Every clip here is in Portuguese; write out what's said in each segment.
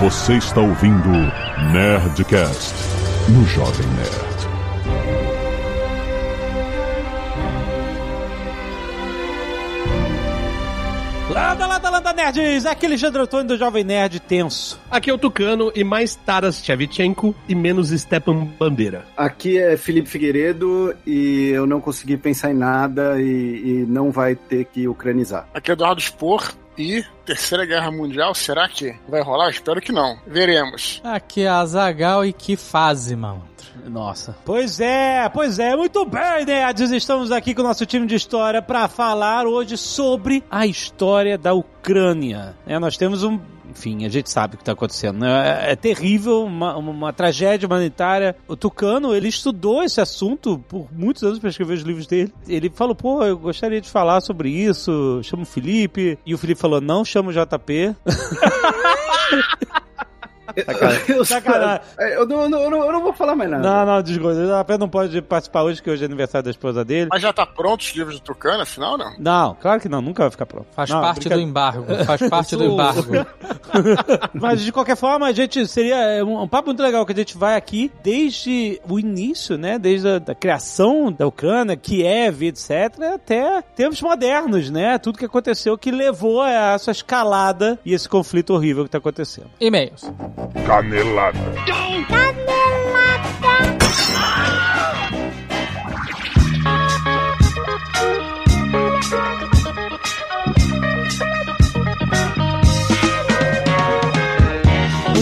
Você está ouvindo Nerdcast no Jovem Nerd. Landa, landa, landa, nerds! Aqui é Alexandre Antônio do Jovem Nerd tenso. Aqui é o Tucano e mais Taras Shevchenko e menos Stepan Bandeira. Aqui é Felipe Figueiredo e eu não consegui pensar em nada e, e não vai ter que ucranizar. Aqui é Eduardo Spor e Terceira Guerra Mundial, será que vai rolar? Espero que não. Veremos. Aqui é a Zagal e que fase, mano. Nossa. Pois é, pois é. Muito bem, nerds. Estamos aqui com o nosso time de história para falar hoje sobre a história da Ucrânia. É, nós temos um enfim, a gente sabe o que está acontecendo. Né? É, é terrível, uma, uma, tragédia humanitária. O Tucano, ele estudou esse assunto por muitos anos para escrever os livros dele. Ele falou, pô, eu gostaria de falar sobre isso, chama o Felipe. E o Felipe falou, não chama o JP. Sacanagem. Eu, Sacanagem. Eu, não, eu, não, eu, não, vou falar mais nada. Não, não, desculpa. O JP não pode participar hoje, que hoje é aniversário da esposa dele. Mas já tá pronto os livros do Tucano, afinal, não? Não, claro que não, nunca vai ficar pronto. Faz não, parte do embargo. Faz parte do embargo. Mas de qualquer forma, a gente seria é, um, um, papo muito legal que a gente vai aqui desde o início, né? Desde a da criação da Ucrânia, Kiev, etc., até tempos modernos, né? Tudo que aconteceu que levou a essa escalada e esse conflito horrível que tá acontecendo. E-mails. Canelada.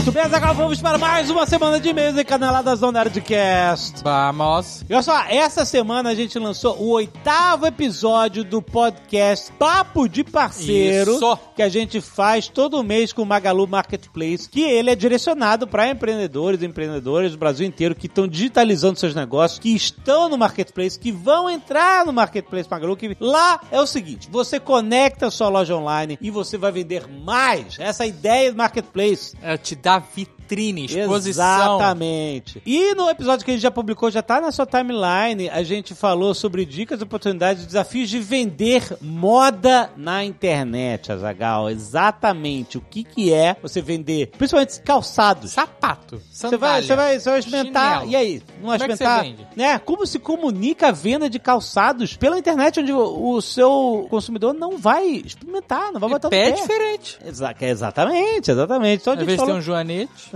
Muito bem, agora vamos para mais uma semana de e-mails e caneladas do Nerdcast. Vamos. E olha só, essa semana a gente lançou o oitavo episódio do podcast Papo de Parceiro. Isso. Que a gente faz todo mês com o Magalu Marketplace, que ele é direcionado para empreendedores e empreendedoras do Brasil inteiro que estão digitalizando seus negócios, que estão no Marketplace, que vão entrar no Marketplace Magalu, que lá é o seguinte, você conecta a sua loja online e você vai vender mais. Essa é a ideia do Marketplace. É te a vitrine, exposição. Exatamente. E no episódio que a gente já publicou, já tá na sua timeline, a gente falou sobre dicas, oportunidades e desafios de vender moda na internet, Azagal. Exatamente. O que que é você vender, principalmente calçados. Sapato, Você vai, você vai, você vai experimentar. chinelo. E aí? Não vai Como é que experimentar? você vende? né? Como se comunica a venda de calçados pela internet, onde o, o seu consumidor não vai experimentar, não vai botar E o pé é diferente. Exa exatamente, exatamente. Então a Às gente vezes falou tem um joanete.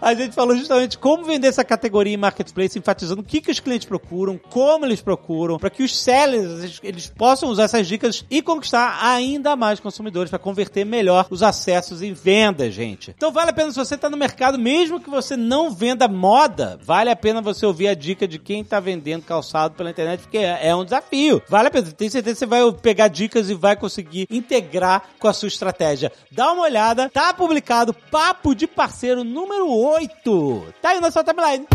a gente falou justamente como vender essa categoria em marketplace, enfatizando o que, que os clientes procuram, como eles procuram, para que os sellers eles, possam usar essas dicas e conquistar ainda mais consumidores para converter melhor os acessos em vendas, gente. Então vale a pena se você está no mercado, mesmo que você não venda moda, vale a pena você ouvir a dica de quem está vendendo calçado pela internet, porque é, é um desafio. Vale a pena, tem certeza que você vai pegar dicas e vai conseguir integrar com a sua estratégia. Dá uma olhada, tá publicado Papo de Parceiro número 8. Tá aí na sua timeline.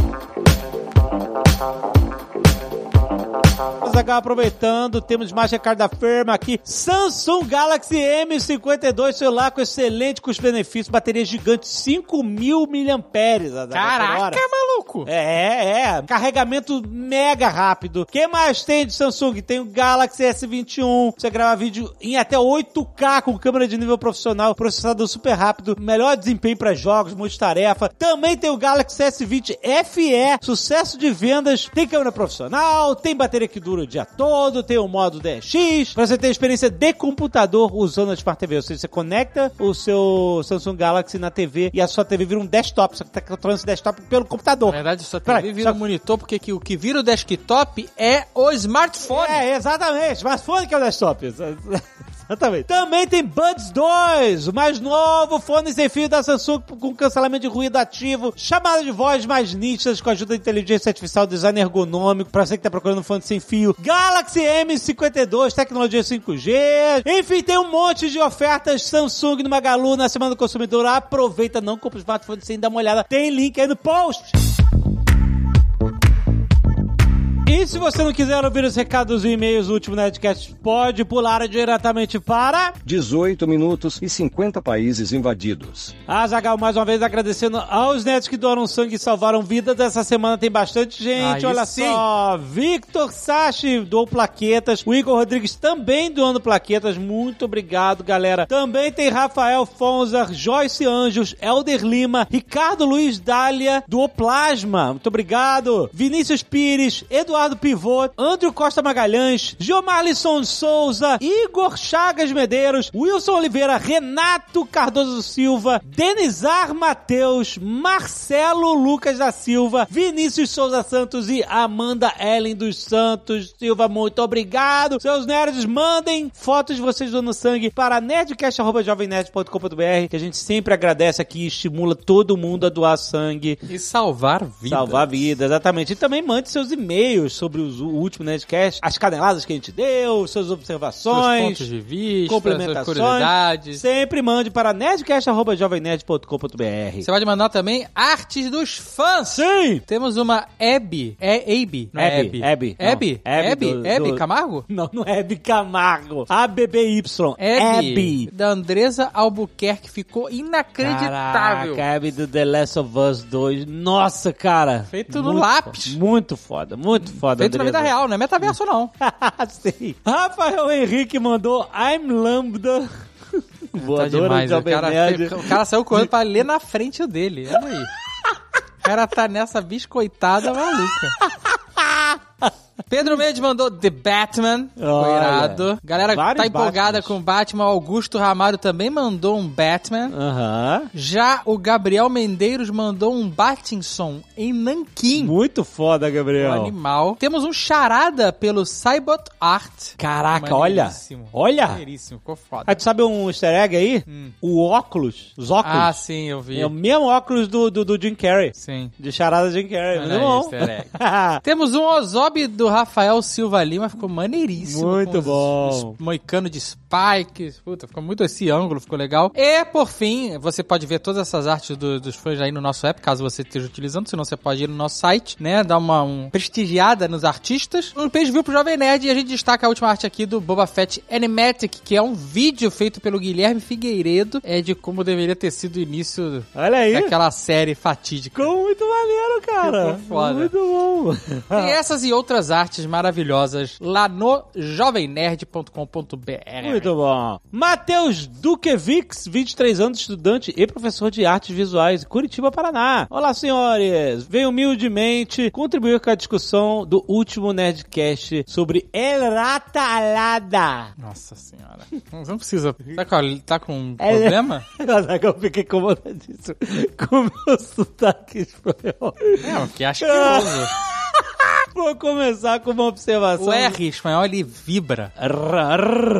Vamos agora aproveitando, temos mais recado da firma aqui. Samsung Galaxy M52, celular com excelente custo-benefício, bateria gigante, 5 mil miliamperes. Caraca, maluco. É, é. Carregamento mega rápido. O que mais tem de Samsung? Tem o Galaxy S21. Você grava vídeo em até 8K com câmera de nível profissional, processador super rápido, melhor desempenho para jogos, multitarefa. Também tem o Galaxy S20 FE, sucesso de vendas. Tem câmera profissional, tem bateria que dura o dia todo, tem o modo DX, pra você ter experiência de computador usando a Smart TV. Ou seja, você conecta o seu Samsung Galaxy na TV e a sua TV vira um desktop, só que tá controlando esse desktop pelo computador. Na verdade, só Peraí, TV vira só- um monitor, porque que o que vira o desktop é o smartphone. É, exatamente. Smartphone que é o desktop. Exatamente. Também tem Buds 2, o mais novo fone sem fio da Samsung com cancelamento de ruído ativo, chamada de voz mais nítidas com ajuda da inteligência artificial, design ergonômico, pra você que tá procurando um fone sem fio. Galaxy M52, tecnologia 5G. Enfim, tem um monte de ofertas Samsung no Magalu na Semana do Consumidor. Aproveita, não compra o smartphone sem dar uma olhada. Tem link aí no post. E se você não quiser ouvir os recados e e-mails do último Nerdcast, pode pular diretamente para 18 minutos e 50 países invadidos. Azagal, mais uma vez agradecendo aos netos que doaram sangue e salvaram vidas. Essa semana tem bastante gente, Aí olha sim. só. Victor Sachi doou plaquetas. O Igor Rodrigues também doando plaquetas. Muito obrigado, galera. Também tem Rafael Fonzer, Joyce Anjos, Elder Lima, Ricardo Luiz Dália, doou plasma. Muito obrigado. Vinícius Pires, Eduardo Pivô, Andrew Costa Magalhães, Gilmarlisson Souza, Igor Chagas Medeiros, Wilson Oliveira, Renato Cardoso Silva, Denizar Mateus, Marcelo Lucas da Silva, Vinícius Souza Santos e Amanda Ellen dos Santos Silva. Muito obrigado. Seus nerds, mandem fotos de vocês dando sangue para nerdcast.jovemnerd.com.br que a gente sempre agradece aqui e estimula todo mundo a doar sangue. E salvar vidas. Salvar a vida, exatamente. E também mande seus e-mails sobre os- o último Nerdcast, as caneladas que a gente deu, suas Seus observações, pontos de vista, complementações. curiosidades. Sempre mande para nerdcast.jovemnerd.com.br. Você pode mandar também artes dos fãs. Sim! Temos uma Abby. É Abby. Não é Abby, Abby. Abby. Abby? Abby Camargo? Não, não é Abby Camargo. ABBY. Abby. Abby. Da Andresa Albuquerque. Ficou inacreditável. Caraca, Abby do The Last of Us 2. Nossa, cara. Feito no Muito lápis. fo- Muito foda, muito foda. Feito na vida real, não é metaverso não. Sim. Rafael Henrique mandou I'm Lambda. Tá Voadora demais. de O cara, Nerd. o cara saiu correndo pra ler na frente dele. Olha aí. O cara tá nessa biscoitada maluca. Pedro Mendes mandou The Batman. Ficou Olha, irado. Galera vários tá empolgada Batmans. com o Batman. Augusto Ramário também mandou um Batman. Aham. Já o Gabriel Mendeiros mandou um Batinson em Nanquim. Muito foda, Gabriel. animal. Temos um charada pelo Cybot Art. Caraca, olha. Maneiríssimo. Olha. Maneiríssimo, ficou foda. Aí tu sabe um easter egg aí? O óculos. Os óculos. Ah, sim, eu vi. É o mesmo óculos do, do, do Jim Carrey. Sim. De charada Jim Carrey. Muito bom. easter egg. Temos um Ozob do Rafael Silva Lima, ficou maneiríssimo. Muito os- bom. os Moicano de spikes. Puta, ficou muito esse ângulo, ficou legal. E, por fim, você pode ver todas essas artes do- dos fãs aí no nosso app, caso você esteja utilizando. Senão você pode ir no nosso site, né? Dar uma um prestigiada nos artistas. Um page view pro Jovem Nerd e a gente destaca a última arte aqui do Boba Fett Animatic, que é um vídeo feito pelo Guilherme Figueiredo. É de como deveria ter sido o início Olha aí. daquela série fatídica. Ficou muito maneiro, cara. Ficou foda. Muito bom. Tem essas e outras artes maravilhosas lá no jovemnerd.com.br. Muito bom. Matheus Duquevix, 23 anos, estudante e professor de artes visuais, Curitiba, Paraná. Olá, senhores. Venho humildemente contribuir com a discussão do último Nerdcast sobre El Rata Alada. Nossa senhora. Não precisa. Tá com, tá com um É. problema? Que eu fiquei incomodadíssimo com o meu sotaque espanhol. É, porque acho que uso. Vou começar com uma observação. O R espanhol ele vibra.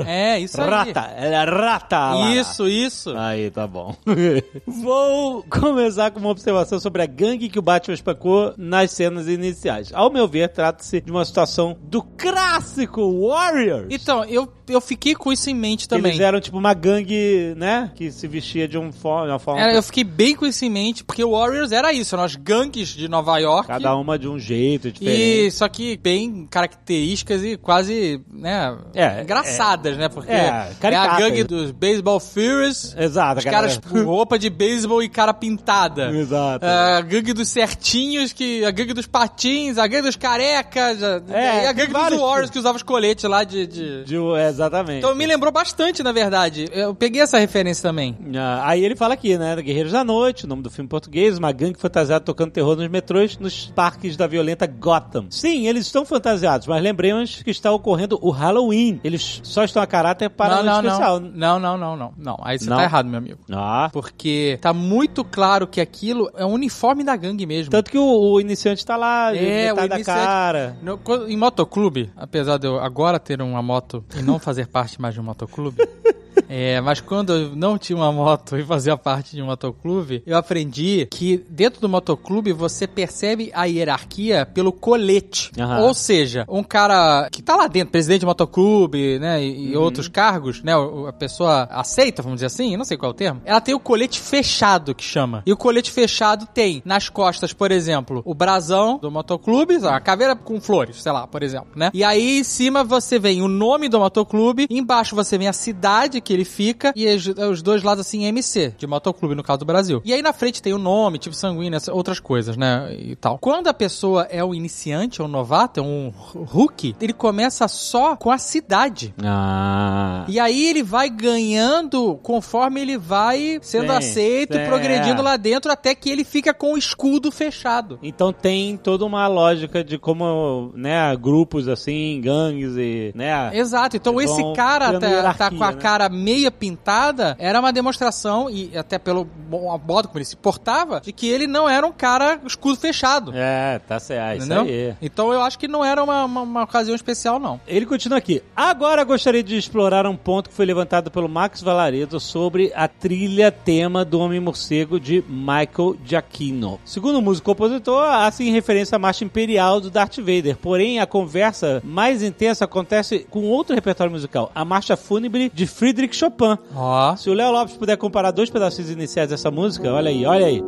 É, isso aí. Rata. É rata. Isso, isso. Aí, tá bom. Vou começar com uma observação sobre a gangue que o Batman espancou nas cenas iniciais. Ao meu ver, trata-se de uma situação do clássico Warriors. Então, eu, eu fiquei com isso em mente também. Eles eram tipo uma gangue, né? Que se vestia de um fo- uma forma. Era- eu fiquei bem com isso em mente, porque o Warriors era isso, eram as gangues de Nova York. Cada uma de um jeito diferente. E só que bem características e quase, né, É, engraçadas, né? Porque é, é, a gangue dos Baseball Furies, Exato, os caras com roupa de beisebol e cara pintada. Exato. É, A gangue dos certinhos, que a gangue dos patins, a gangue dos carecas, É, e a gangue dos Warriors que usava os coletes lá de... de- De- é, exatamente. Então me lembrou bastante, na verdade. Eu peguei essa referência também. Ah, Aí ele fala aqui, né? Guerreiros da Noite, o nome do filme português, uma gangue fantasiada tocando terror nos metrôs, nos parques da violenta Gotham. Sim, eles estão fantasiados, mas lembremos que está ocorrendo o Halloween. Eles só estão a caráter para não, o não, especial. não, não, não, não, não. Aí você Não? tá errado, meu amigo. Ah, Porque tá muito claro que aquilo é um uniforme da gangue mesmo. tanto que o, o iniciante tá lá, É, metade o da iniciante- cara. No- em motoclube, apesar de eu agora ter uma moto e não fazer parte mais de um motoclube, É, mas quando eu não tinha uma moto e fazia parte de um motoclube, eu aprendi que dentro do motoclube você percebe a hierarquia pelo colete. Aham. Ou seja, um cara que tá lá dentro, presidente de motoclube, né, e, e outros cargos, né, a pessoa aceita, vamos dizer assim, não sei qual é o termo, ela tem o colete fechado, que chama. E o colete fechado tem nas costas, por exemplo, o brasão do motoclube, a caveira com flores, sei lá, por exemplo, né? E aí em cima você vem o nome do motoclube, embaixo você vem a cidade que ele fica e os, dois lados assim MC, de motoclube no caso do Brasil. E aí na frente tem o nome, tipo sanguíneo, outras coisas, né? E tal. Quando a pessoa é um iniciante, é um novato, é um rookie, ele começa só com a cidade. Ah. E aí ele vai ganhando conforme ele vai sendo Sim, aceito sim, e progredindo é. lá dentro até que ele fica com o escudo fechado. Então tem toda uma lógica de como, né, grupos assim, gangues e, né? Exato, então esse cara tá, tá com a né? Meia pintada, era uma demonstração, e até pelo mo- modo como ele se portava, de que ele não era um cara escudo fechado. É, tá certo, isso entendeu? aí. Então eu acho que não era uma, uma, uma ocasião especial, não. Ele continua aqui. Agora gostaria de explorar um ponto que foi levantado pelo Max Valaredo sobre a trilha tema do Homem-Morcego de Michael Giacchino. Segundo o músico compositor, há sim referência à marcha imperial do Darth Vader. Porém, a conversa mais intensa acontece com outro repertório musical, a marcha fúnebre de Friedrich Chopin. Ó. Se o Léo Lopes puder comparar dois pedacinhos iniciais dessa música, olha aí, olha aí.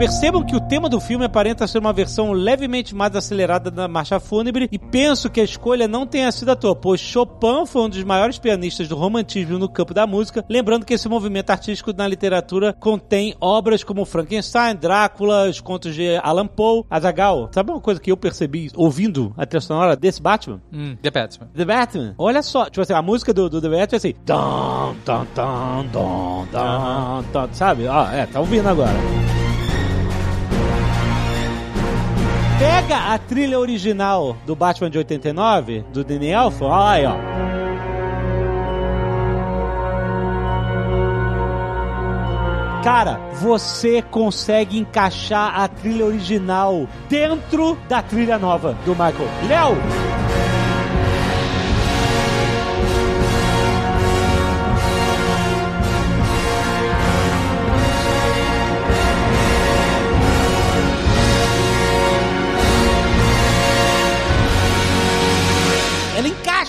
Percebam que o tema do filme aparenta ser uma versão levemente mais acelerada da marcha fúnebre e penso que a escolha não tenha sido à toa, pois Chopin foi um dos maiores pianistas do romantismo no campo da música, lembrando que esse movimento artístico na literatura contém obras como Frankenstein, Drácula, os contos de Alan Poe, Azaghal. Sabe uma coisa que eu percebi ouvindo a trilha sonora desse Batman? Hum, The Batman. The Batman. Olha só, tipo assim, a música do, do The Batman é assim. Dum, dum, dum, dum, dum, dum, sabe? Ó, é, tá ouvindo agora. Pega a trilha original do Batman de 89, do Danny Elfman, olha aí, ó. Cara, você consegue encaixar a trilha original dentro da trilha nova do Michael. Léo!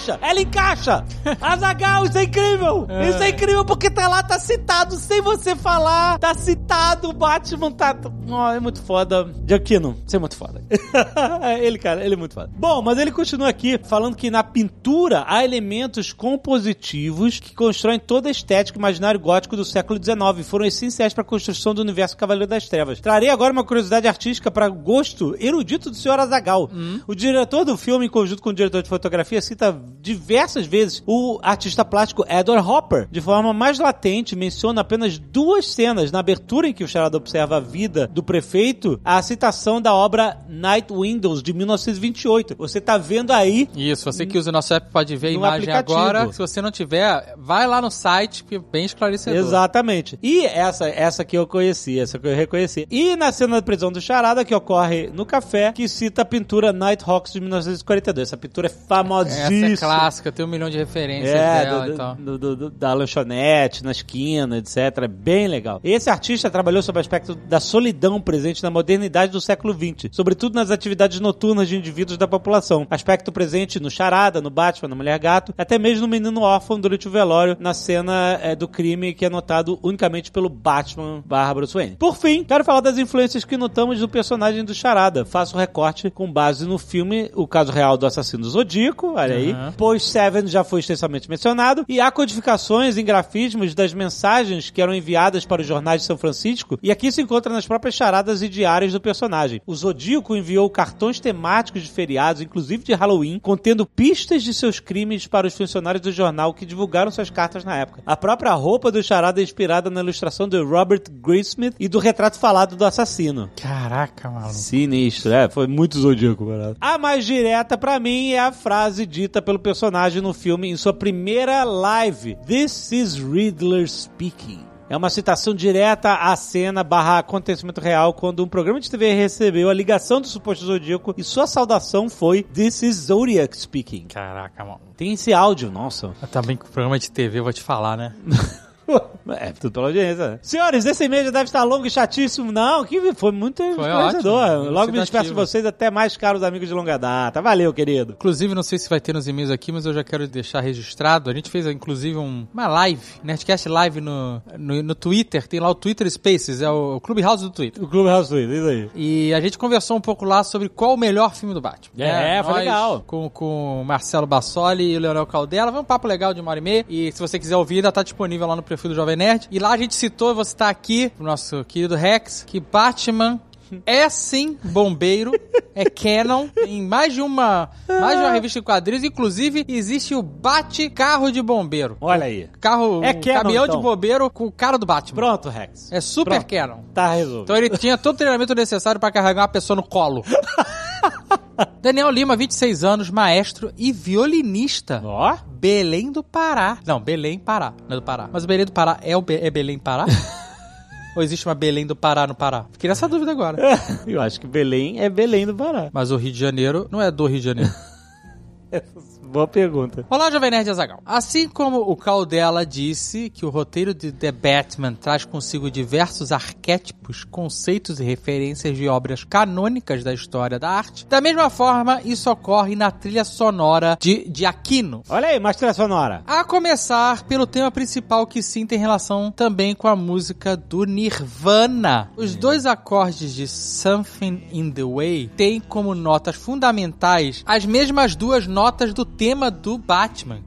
Encaixa! Ela encaixa! Azagal, isso é incrível! Isso é incrível porque tá lá, tá citado, sem você falar, tá citado, o Batman tá. Ó, é muito foda. Giacchino, você é muito foda. ele, cara, ele é muito foda. Bom, mas ele continua aqui falando que na pintura há elementos compositivos que constroem toda a estética imaginário gótico do século XIX e foram essenciais para a construção do universo Cavaleiro das Trevas. Trarei agora uma curiosidade artística para gosto erudito do Sr. Azagal. O diretor do filme, em conjunto com o diretor de fotografia, cita diversas vezes o artista plástico Edward Hopper. De forma mais latente, menciona apenas duas cenas na abertura em que o Charada observa a vida do prefeito, a citação da obra Night Windows, de 1928. Você tá vendo aí Isso, você que usa o nosso app pode ver a imagem aplicativo. agora. Se você não tiver, vai lá no site, que é bem esclarecedor. Exatamente. E essa, essa que eu conheci, essa que eu reconheci. E na cena da prisão do Charada, que ocorre no café, que cita a pintura Nighthawks de 1942. Essa pintura é famosíssima. Clássica, tem um milhão de referências É, dela do- e tal. do- do- da lanchonete, na esquina, etc. É bem legal. Esse artista trabalhou sobre o aspecto da solidão presente na modernidade do século XX, sobretudo nas atividades noturnas de indivíduos da população. Aspecto presente no Charada, no Batman, na Mulher Gato, até mesmo no Menino Órfão durante o velório, na cena é, do crime que é notado unicamente pelo Batman barra Bruce Wayne. Por fim, quero falar das influências que notamos do personagem do Charada. Faço um recorte com base no filme O Caso Real do Assassino Zodíaco, olha aí, Pois Seven já foi extensamente mencionado, e há codificações em grafismos das mensagens que eram enviadas para os jornais de São Francisco, e aqui se encontra nas próprias charadas e diários do personagem. O Zodíaco enviou cartões temáticos de feriados, inclusive de Halloween, contendo pistas de seus crimes para os funcionários do jornal que divulgaram suas cartas na época. A própria roupa do charada é inspirada na ilustração de Robert Graysmith e do retrato falado do assassino. Caraca, maluco. Sinistro, é, foi muito zodíaco, barato. A mais direta pra mim é a frase dita pelo personagem no filme em sua primeira live. This is Riddler speaking. É uma citação direta à cena barra acontecimento real quando um programa de TV recebeu a ligação do suposto Zodíaco e sua saudação foi This is Zodiac speaking. Caraca, mano. Tem esse áudio, nossa. Também com programa de TV, eu vou te falar, né? É, tudo pela audiência. né? Senhores, esse e-mail já deve estar longo e chatíssimo. Não, que foi muito esclarecedor. ótimo, Logo me despeço de vocês, até mais caros amigos de longa data. Valeu, querido. Inclusive, não sei se vai ter nos e-mails aqui, mas eu já quero deixar registrado. A gente fez, inclusive, um- uma live, Nerdcast Live no, no, no Twitter. Tem lá o Twitter Spaces, é o Clubhouse do Twitter. O Clube House Twitter, isso aí. E a gente conversou um pouco lá sobre qual o melhor filme do Batman. É, foi nós, legal. Com, com o Marcelo Bassoli e o Leonel Caldela. Foi um papo legal de uma hora e meia. E se você quiser ouvir, ainda tá disponível lá no perfil do Jovem Nerd. E lá a gente citou, vou citar aqui, pro nosso querido Rex, que Batman é sim bombeiro, é canon, em mais de uma, mais de uma revista de quadrinhos, inclusive existe o Bate-Carro de Bombeiro. Olha aí. Carro, É um canon, caminhão então. de bombeiro com o cara do Batman. Pronto, Rex. É super Pronto. canon. Tá resolvido. Então ele tinha todo o treinamento necessário pra carregar uma pessoa no colo. Daniel Lima, 26 anos, maestro e violinista. Ó. Belém do Pará. Não, Belém, Pará. Não é do Pará. Mas o Belém do Pará é, o Be- é Belém, Pará? Ou existe uma Belém do Pará no Pará? Fiquei nessa dúvida agora. Eu acho que Belém é Belém do Pará. Mas o Rio de Janeiro não é do Rio de Janeiro. Boa pergunta. Olá, Jovem Nerd Azagal. Assim como o Caldela disse que o roteiro de The Batman traz consigo diversos arquétipos, conceitos e referências de obras canônicas da história da arte, da mesma forma isso ocorre na trilha sonora de, de Aquino. Olha aí, mais trilha sonora. A começar pelo tema principal que sim tem relação também com a música do Nirvana. Os dois acordes de Something in the Way têm como notas fundamentais as mesmas duas notas do tema do Batman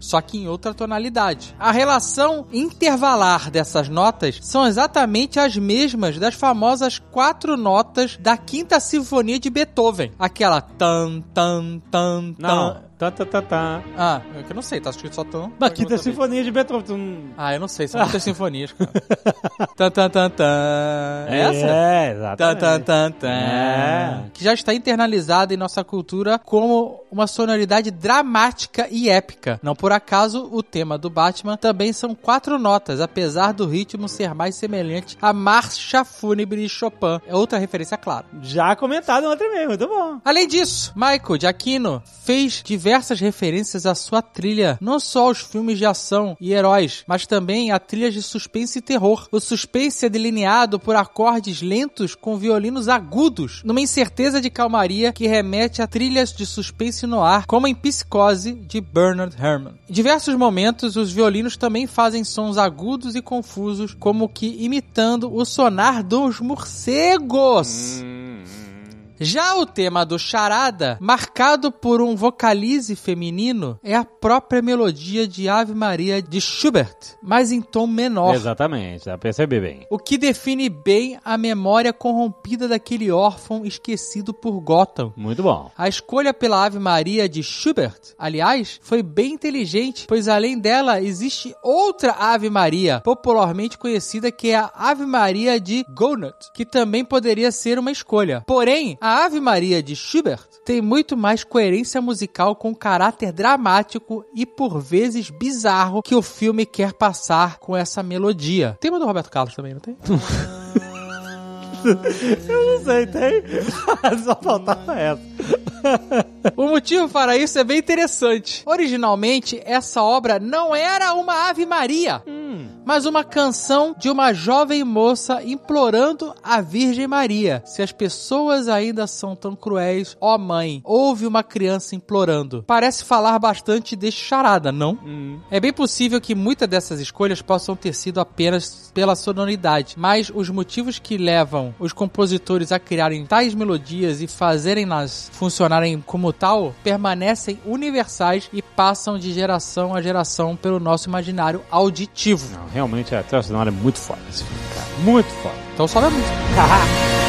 só que em outra tonalidade. A relação intervalar dessas notas são exatamente as mesmas das famosas quatro notas da Quinta Sinfonia de Beethoven. Aquela tan, tan, tan, tan. Não. Tá, tá, tá, tá. Ah, é que eu não sei, tá escrito só tan. Da Quinta Sinfonia de Beethoven. Ah, eu não sei, são muitas sinfonias, cara. tan, tan, tan, tan. Essa? É, Tan, exatamente. tan, tan, tan. É. Que já está internalizada em nossa cultura como uma sonoridade dramática e épica. Não por acaso, o tema do Batman também são quatro notas, apesar do ritmo ser mais semelhante à Marcha Fúnebre de Chopin. É outra referência, claro. Já comentado em outro e-mail, muito bom. Além disso, Michael Giacchino fez diversas referências à sua trilha, não só aos filmes de ação e heróis, mas também a trilhas de suspense e terror. O suspense é delineado por acordes lentos com violinos agudos, numa incerteza de calmaria que remete a trilhas de suspense no ar, como em Psicose de Bernard Herrmann. Em diversos momentos, os violinos também fazem sons agudos e confusos, como que imitando o sonar dos morcegos. Já o tema do Charada, marcado por um vocalize feminino, é a própria melodia de Ave Maria de Schubert, mas em tom menor. Exatamente, dá pra perceber bem. O que define bem a memória corrompida daquele órfão esquecido por Gotham. Muito bom. A escolha pela Ave Maria de Schubert, aliás, foi bem inteligente, pois além dela existe outra Ave Maria, popularmente conhecida que é a Ave Maria de Gounod, que também poderia ser uma escolha. Porém, a Ave Maria de Schubert tem muito mais coerência musical com o caráter dramático e por vezes bizarro que o filme quer passar com essa melodia. Tema do Roberto Carlos também, não tem? Eu não sei, tem? Só faltava essa. O motivo para isso é bem interessante. Originalmente, essa obra não era uma Ave Maria, mas uma canção de uma jovem moça implorando a Virgem Maria. Se as pessoas ainda são tão cruéis, ó mãe, ouve uma criança implorando. Parece falar bastante deste charada, não? É bem possível que muitas dessas escolhas possam ter sido apenas pela sonoridade, mas os motivos que levam os compositores a criarem tais melodias e fazerem-nas funcionarem como tal permanecem universais e passam de geração a geração pelo nosso imaginário auditivo. Não, realmente a trilha sonora é muito foda esse filme, cara. Muito foda. Então sobe a música.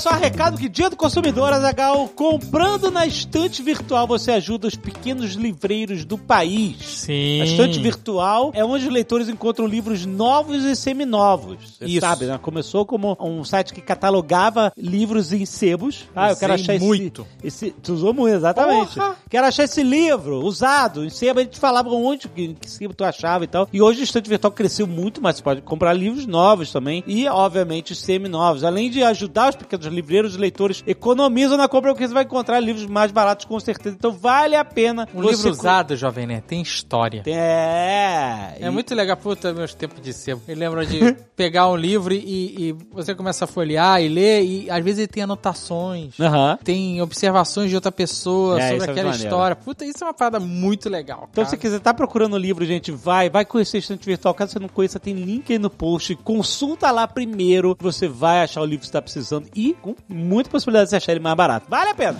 Só, recado que dia do consumidor, Azagal, comprando na estante virtual você ajuda os pequenos livreiros do país. Sim. A estante virtual é onde os leitores encontram livros novos e seminovos. Você Isso. sabe, né? Começou como um site que catalogava livros em sebos. Ah, eu quero achar esse- muito. Esse, tu usou muito, exatamente. Porra! Quero achar esse livro usado em sebo. A gente falava onde que, que sebo tu achava e tal. E hoje o estante virtual cresceu muito, mas você pode comprar livros novos também. E, obviamente, semi-novos. Além de ajudar os pequenos livreiros, os leitores economizam na compra porque você vai encontrar livros mais baratos com certeza. Então vale a pena. Um livro usado, Jovem Nerd, tem história. É. É E- muito legal, puta, meus tempos de sebo. Eu lembro de pegar um livro e, e você começa a folhear e ler, e às vezes ele tem anotações. Aham. Tem observações de outra pessoa É, isso é sobre aquela maneiro. história. Puta, isso é uma parada muito legal. Então, cara. se você quiser tá procurando livro, gente, vai, vai conhecer a estante virtual. Caso você não conheça, tem link aí no post. Consulta lá primeiro. Você vai achar o livro que você tá precisando e com muita possibilidade de você achar ele mais barato. Vale a pena.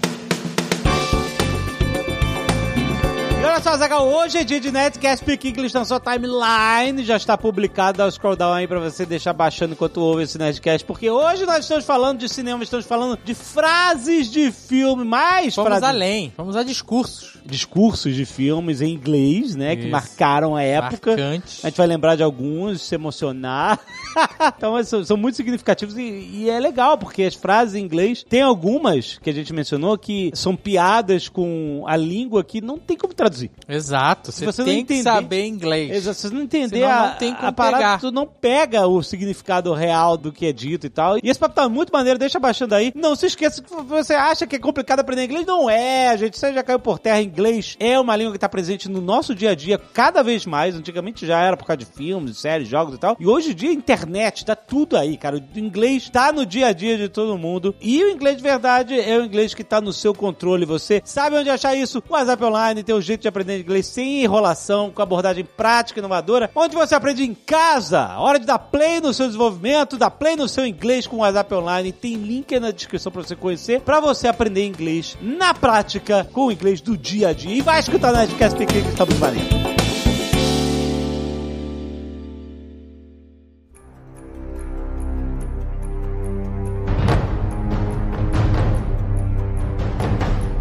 E olha só, Zagal, hoje é dia de Netcast Peak English na sua timeline. Já está publicado, dá o scroll down aí pra você deixar baixando enquanto ouve esse Nerdcast. Porque hoje nós estamos falando de cinema, estamos falando de frases de filme, mais Vamos frases além, vamos a discursos. discursos de filmes em inglês, né? Que Isso. marcaram a época. Marcantes. A gente vai lembrar de alguns, se emocionar. então, mas são, são muito significativos e, e é legal, porque as frases em inglês, tem algumas que a gente mencionou que são piadas com a língua que não tem como traduzir. Exato, você, você não tem que entender- saber inglês. Exato, se você não entender Senão a, não tem como a parada, pegar. tu não pega o significado real do que é dito e tal. E esse papo tá muito maneiro, deixa baixando aí. Não se esqueça que você acha que é complicado aprender inglês. Não é, gente. Você já caiu por terra. Inglês é uma língua que tá presente no nosso dia a dia cada vez mais. Antigamente já era por causa de filmes, séries, jogos e tal. E hoje em dia, internet, tá tudo aí, cara. O inglês tá no dia a dia de todo mundo. E o inglês de verdade é o inglês que tá no seu controle. Você sabe onde achar isso? O WhatsApp Online tem um jeito de aprender inglês sem enrolação, com abordagem prática e inovadora, onde você aprende em casa. Hora de dar play no seu desenvolvimento, dar play no seu inglês com o WhatsApp Online. Tem link aí na descrição pra você conhecer, pra você aprender inglês na prática, com o inglês do dia a dia. E vai escutar na Nerdcast Pequeno que tá muito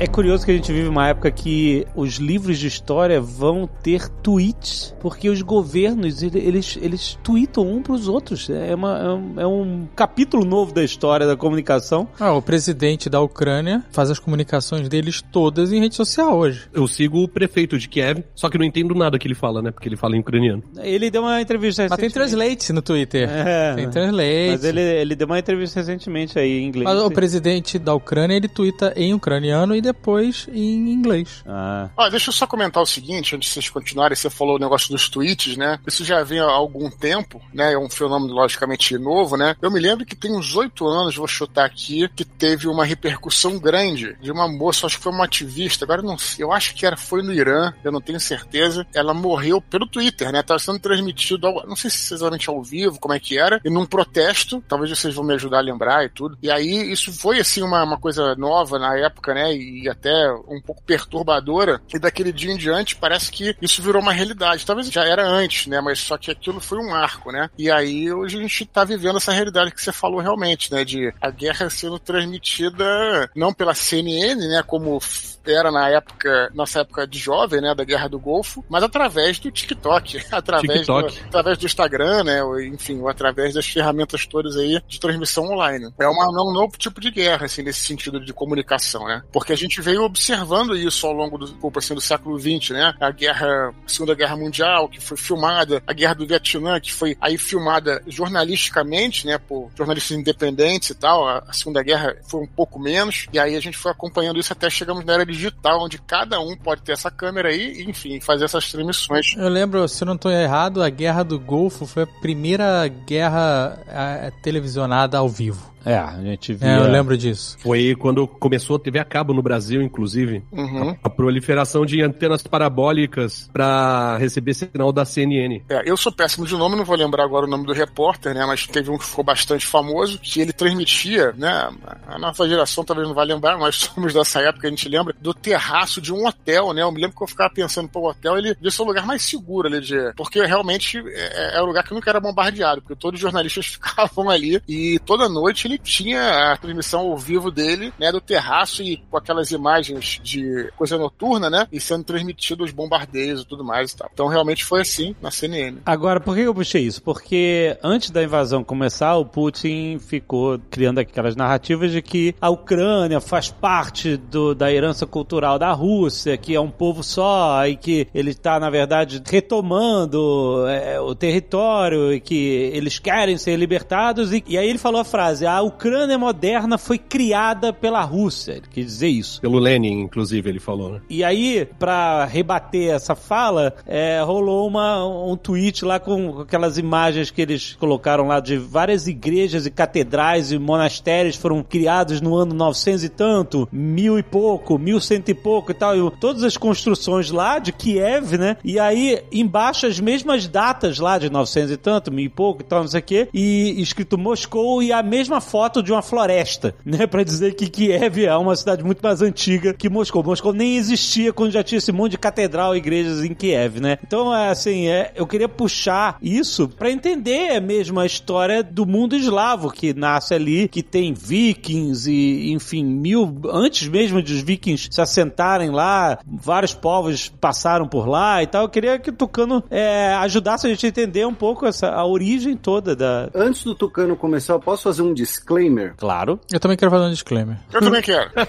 É curioso que a gente vive uma época que os livros de história vão ter tweets, porque os governos, ele- eles, eles tweetam um pros outros. É, uma- é um, é um capítulo novo da história da comunicação. Ah, o presidente da Ucrânia faz as comunicações deles todas em rede social hoje. Eu sigo o prefeito de Kiev, só que não entendo nada que ele fala, né? Porque ele fala em ucraniano. Ele deu uma entrevista Mas tem translate no Twitter. É, tem translate. Mas ele, ele deu uma entrevista recentemente aí em inglês. Mas o presidente da Ucrânia, ele twitta em ucraniano e depois em inglês. Ah, Ó, deixa eu só comentar o seguinte, antes de vocês continuarem, você falou o negócio dos tweets, né? Isso já vem há algum tempo, né? É um fenômeno logicamente novo, né? Eu me lembro que tem uns oito anos, vou chutar aqui, que teve uma repercussão grande de uma moça, acho que foi uma ativista, agora eu não sei, eu acho que era, foi no Irã, eu não tenho certeza. Ela morreu pelo Twitter, né? Tava sendo transmitido, ao- não sei se exatamente ao vivo, como é que era, e num protesto, talvez vocês vão me ajudar a lembrar e tudo. E aí, isso foi, assim, uma, uma coisa nova na época, né? E até um pouco perturbadora. E daquele dia em diante, parece que isso virou uma realidade. Talvez já era antes, né? Mas só que aquilo foi um arco, né? E aí, hoje a gente tá vivendo essa realidade que você falou realmente, né? De a guerra sendo transmitida não pela CNN, né? Como era na época, nossa época de jovem, né? Da Guerra do Golfo, mas através do TikTok, através, TikTok. Do, através do Instagram, né? Ou, enfim, ou através das ferramentas todas aí de transmissão online. É uma, é um novo tipo de guerra, assim, nesse sentido de comunicação, né? Porque a gente veio observando isso ao longo do, desculpa, assim, do século XX, né? A guerra, a Segunda Guerra Mundial, que foi filmada, a Guerra do Vietnã, que foi aí filmada jornalisticamente, né? Por jornalistas independentes e tal. A, a Segunda Guerra foi um pouco menos. E aí a gente foi acompanhando isso até chegamos na era digital, onde cada um pode ter essa câmera aí e, enfim, fazer essas transmissões. Eu lembro, se eu não estou errado, a Guerra do Golfo foi a primeira guerra ah, televisionada ao vivo. É, a gente via... É, eu lembro disso. Foi quando começou a TV a cabo no Brasil, inclusive. Uhum. A proliferação de antenas parabólicas para receber sinal da CNN. É, eu sou péssimo de nome, não vou lembrar agora o nome do repórter, né? Mas teve um que ficou bastante famoso, que ele transmitia, né? A nossa geração talvez não vai lembrar, nós somos dessa época, a gente lembra, do terraço de um hotel, né? Eu me lembro que eu ficava pensando, pô, o hotel, ele devia ser o lugar mais seguro ali de. Porque realmente é, é o lugar que nunca era bombardeado, porque todos os jornalistas ficavam ali e toda noite ele tinha a transmissão ao vivo dele, né, do terraço e com aquelas imagens de coisa noturna, né, e sendo transmitido os bombardeios e tudo mais e tal. Então realmente foi assim na CNN. Agora, por que eu puxei isso? Porque antes da invasão começar, o Putin ficou criando aquelas narrativas de que a Ucrânia faz parte do, da herança cultural da Rússia, que é um povo só e que ele está, na verdade, retomando é, o território e que eles querem ser libertados. E, e aí ele falou a frase: a Ucrânia moderna foi criada pela Rússia. Ele quis dizer isso. Pelo Lenin, inclusive, ele falou, né? E aí, pra rebater essa fala, é, rolou uma, um tweet lá com aquelas imagens que eles colocaram lá de várias igrejas e catedrais e monastérios foram criados no ano 900 e tanto, mil e pouco, mil cento e pouco e tal. E todas as construções lá de Kiev, né? E aí, embaixo, as mesmas datas lá de 900 e tanto, mil e pouco e tal, não sei o quê. E escrito Moscou e a mesma foto de uma floresta, né? Pra dizer que Kiev é uma cidade muito mais antiga que Moscou. Moscou nem existia quando já tinha esse monte de catedral e igrejas em Kiev, né? Então, é, assim, é, eu queria puxar isso pra entender mesmo a história do mundo eslavo que nasce ali, que tem vikings e, enfim, mil, antes mesmo dos vikings se assentarem lá, vários povos passaram por lá e tal. Eu queria que o Tucano é, ajudasse a gente a entender um pouco essa, a origem toda da... Antes do Tucano começar, eu posso fazer um disclaimer? Claro. Eu também quero fazer um disclaimer. Eu também quero.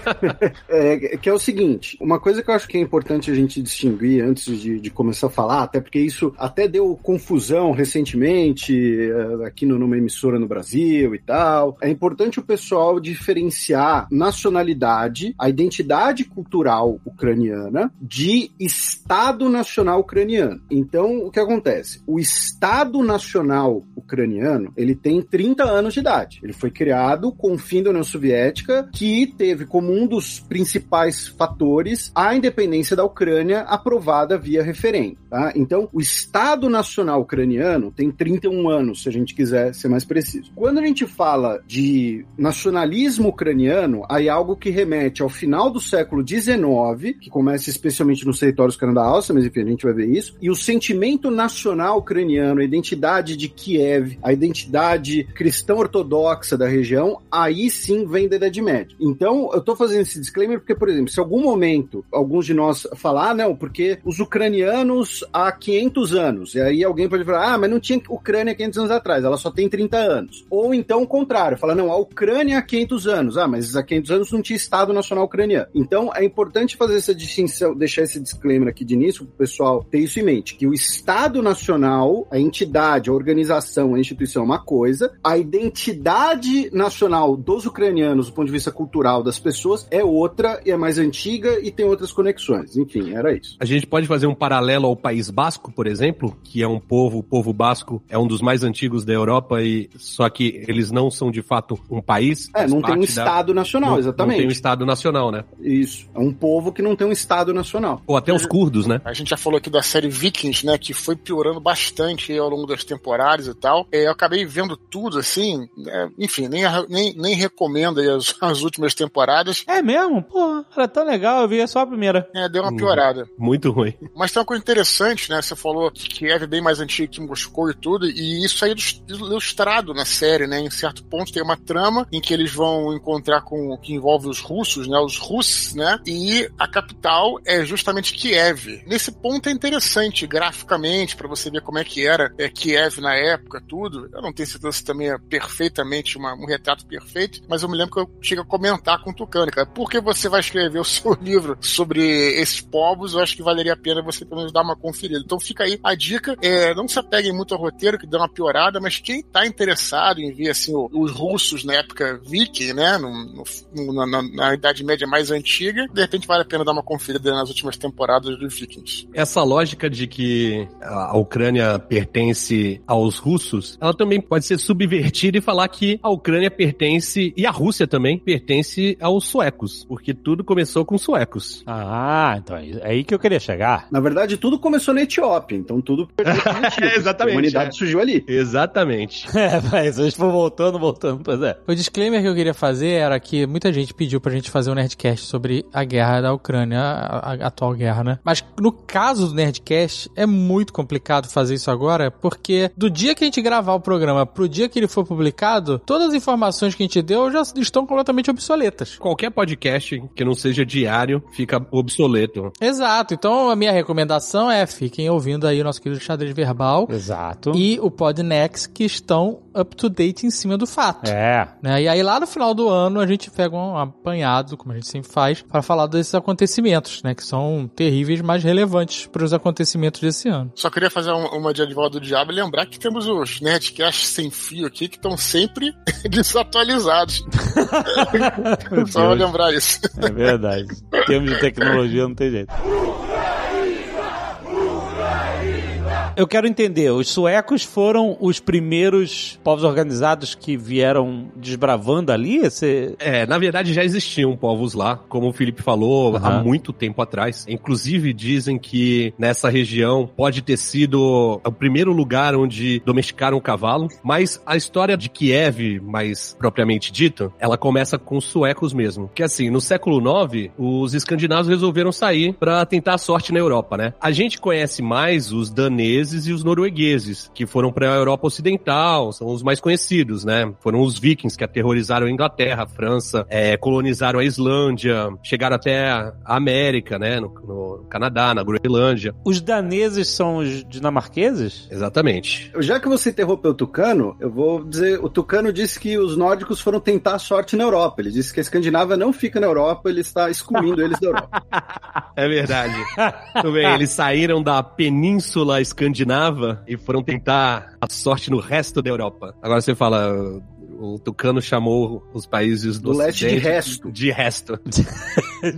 É, que é o seguinte, uma coisa que eu acho que é importante a gente distinguir antes de, de começar a falar, até porque isso até deu confusão recentemente eh, aqui no, numa emissora no Brasil e tal. É importante o pessoal diferenciar nacionalidade, a identidade cultural ucraniana de Estado Nacional Ucraniano. Então, o que acontece? O Estado Nacional Ucraniano, ele tem 30 anos de idade. Ele foi criado com o fim da União Soviética, que teve como um dos principais fatores a independência da Ucrânia aprovada via referendo. Tá? Então, o Estado Nacional Ucraniano tem 31 anos, se a gente quiser ser mais preciso. Quando a gente fala de nacionalismo ucraniano, aí é algo que remete ao final do século XIX, que começa especialmente nos territórios Canadá Áustria, mas enfim, a gente vai ver isso, e o sentimento nacional ucraniano, a identidade de Kiev, a identidade cristã ortodoxa da região, aí sim vem da Idade Média. Então, eu tô fazendo esse disclaimer porque, por exemplo, se algum momento alguns de nós falar, ah, não, porque os ucranianos há 500 anos, e aí alguém pode falar, ah, mas não tinha Ucrânia 500 anos atrás, ela só tem 30 anos. Ou então o contrário, fala, não, a Ucrânia há 500 anos, ah, mas há 500 anos não tinha Estado Nacional Ucraniano. Então, é importante fazer essa distinção, deixar esse disclaimer aqui de início, o pessoal ter isso em mente, que o Estado Nacional, a entidade, a organização, a instituição é uma coisa, a identidade nacional dos ucranianos, do ponto de vista cultural das pessoas, é outra e é mais antiga e tem outras conexões. Enfim, era isso. A gente pode fazer um paralelo ao País Basco, por exemplo, que é um povo, o povo basco é um dos mais antigos da Europa e só que eles não são de fato um país. É, não tem um da- Estado Nacional, não- exatamente. Não tem um Estado nacional, né? Isso. É um povo que não tem um Estado Nacional. Ou até os curdos, né? A gente já falou aqui da série Vikings, né? Que foi piorando bastante ao longo das temporadas e tal. É, eu acabei vendo tudo, assim. é, enfim, nem, nem, nem recomendo aí as, as últimas temporadas. É mesmo? Pô, era tão legal, eu vi só a primeira. É, deu uma Hum. piorada. Muito ruim. Mas tem uma coisa interessante, né? Você falou que Kiev é bem mais antigo que Moscou e tudo, e isso aí é ilus- ilustrado na série, né? Em certo ponto tem uma trama em que eles vão encontrar com que envolve os russos, né? Os russos, né? E a capital é justamente Kiev. Nesse ponto é interessante graficamente para você ver como é que era é, Kiev na época, tudo. Eu não tenho certeza se também é perfeitamente uma- um retrato perfeito, mas eu me lembro que eu cheguei a comentar com o Tucano, cara, por que você vai escrever o seu livro sobre esses povos? Eu acho que valeria a pena você pelo menos dar uma conferida. Então fica aí a dica, é, não se apeguem muito ao roteiro, que dá uma piorada, mas quem tá interessado em ver assim os russos na época viking, né, no, no- na, na- Idade Média mais antiga, de repente vale a pena dar uma conferida nas últimas temporadas dos vikings. Essa lógica de que a Ucrânia pertence aos russos, ela também pode ser subvertida e falar que a pertence, e a Rússia também, pertence aos suecos, porque tudo começou com suecos. Ah, então é é aí que eu queria chegar. Na verdade, tudo começou na Etiópia, então tudo perdeu sentido. Exatamente, A humanidade é. surgiu ali. Exatamente. É, mas a gente foi voltando, voltando, pois é. O disclaimer que eu queria fazer era que muita gente pediu pra gente fazer um Nerdcast sobre a guerra da Ucrânia, a, a atual guerra, né? Mas no caso do Nerdcast, é muito complicado fazer isso agora, porque do dia que a gente gravar o programa pro dia que ele for publicado, todas as informações que a gente deu já estão completamente obsoletas. Qualquer podcast que não seja diário fica obsoleto. Exato. Então a minha recomendação é fiquem ouvindo aí o nosso querido xadrez verbal Exato. e o Podnext que estão up to date em cima do fato. É. Né? E aí lá no final do ano a gente pega um apanhado, como a gente sempre faz, para falar desses acontecimentos, né? Que são terríveis, mas relevantes para os acontecimentos desse ano. Só queria fazer um- uma de advogado do diabo e lembrar que temos os Nerdcasts sem fio aqui que estão sempre desatualizados. Só Deus. lembrar isso. É verdade. Em termos de tecnologia não tem jeito. Eu quero entender, os suecos foram os primeiros povos organizados que vieram desbravando ali? Esse... É, na verdade já existiam povos lá, como o Felipe falou, há Aham. muito tempo atrás. Inclusive dizem que nessa região pode ter sido o primeiro lugar onde domesticaram o cavalo, mas a história de Kiev, mais propriamente dita, ela começa com os suecos mesmo. Que assim, no século IX, os escandinavos resolveram sair para tentar a sorte na Europa, né? A gente conhece mais os daneses e os noruegueses, que foram para a Europa Ocidental, são os mais conhecidos, né? Foram os vikings que aterrorizaram a Inglaterra, a França, é, colonizaram a Islândia, chegaram até a América, né? No, no Canadá, na Groenlândia. Os daneses são os dinamarqueses? Exatamente. Já que você interrompeu o Tucano, eu vou dizer, o Tucano disse que os nórdicos foram tentar a sorte na Europa. Ele disse que a Escandinávia não fica na Europa, ele está excluindo eles da Europa. É verdade. Tudo bem, eles saíram da península escandinava e foram tentar a sorte no resto da Europa. Agora você fala, o Tucano chamou os países do, Do leste de resto. De resto.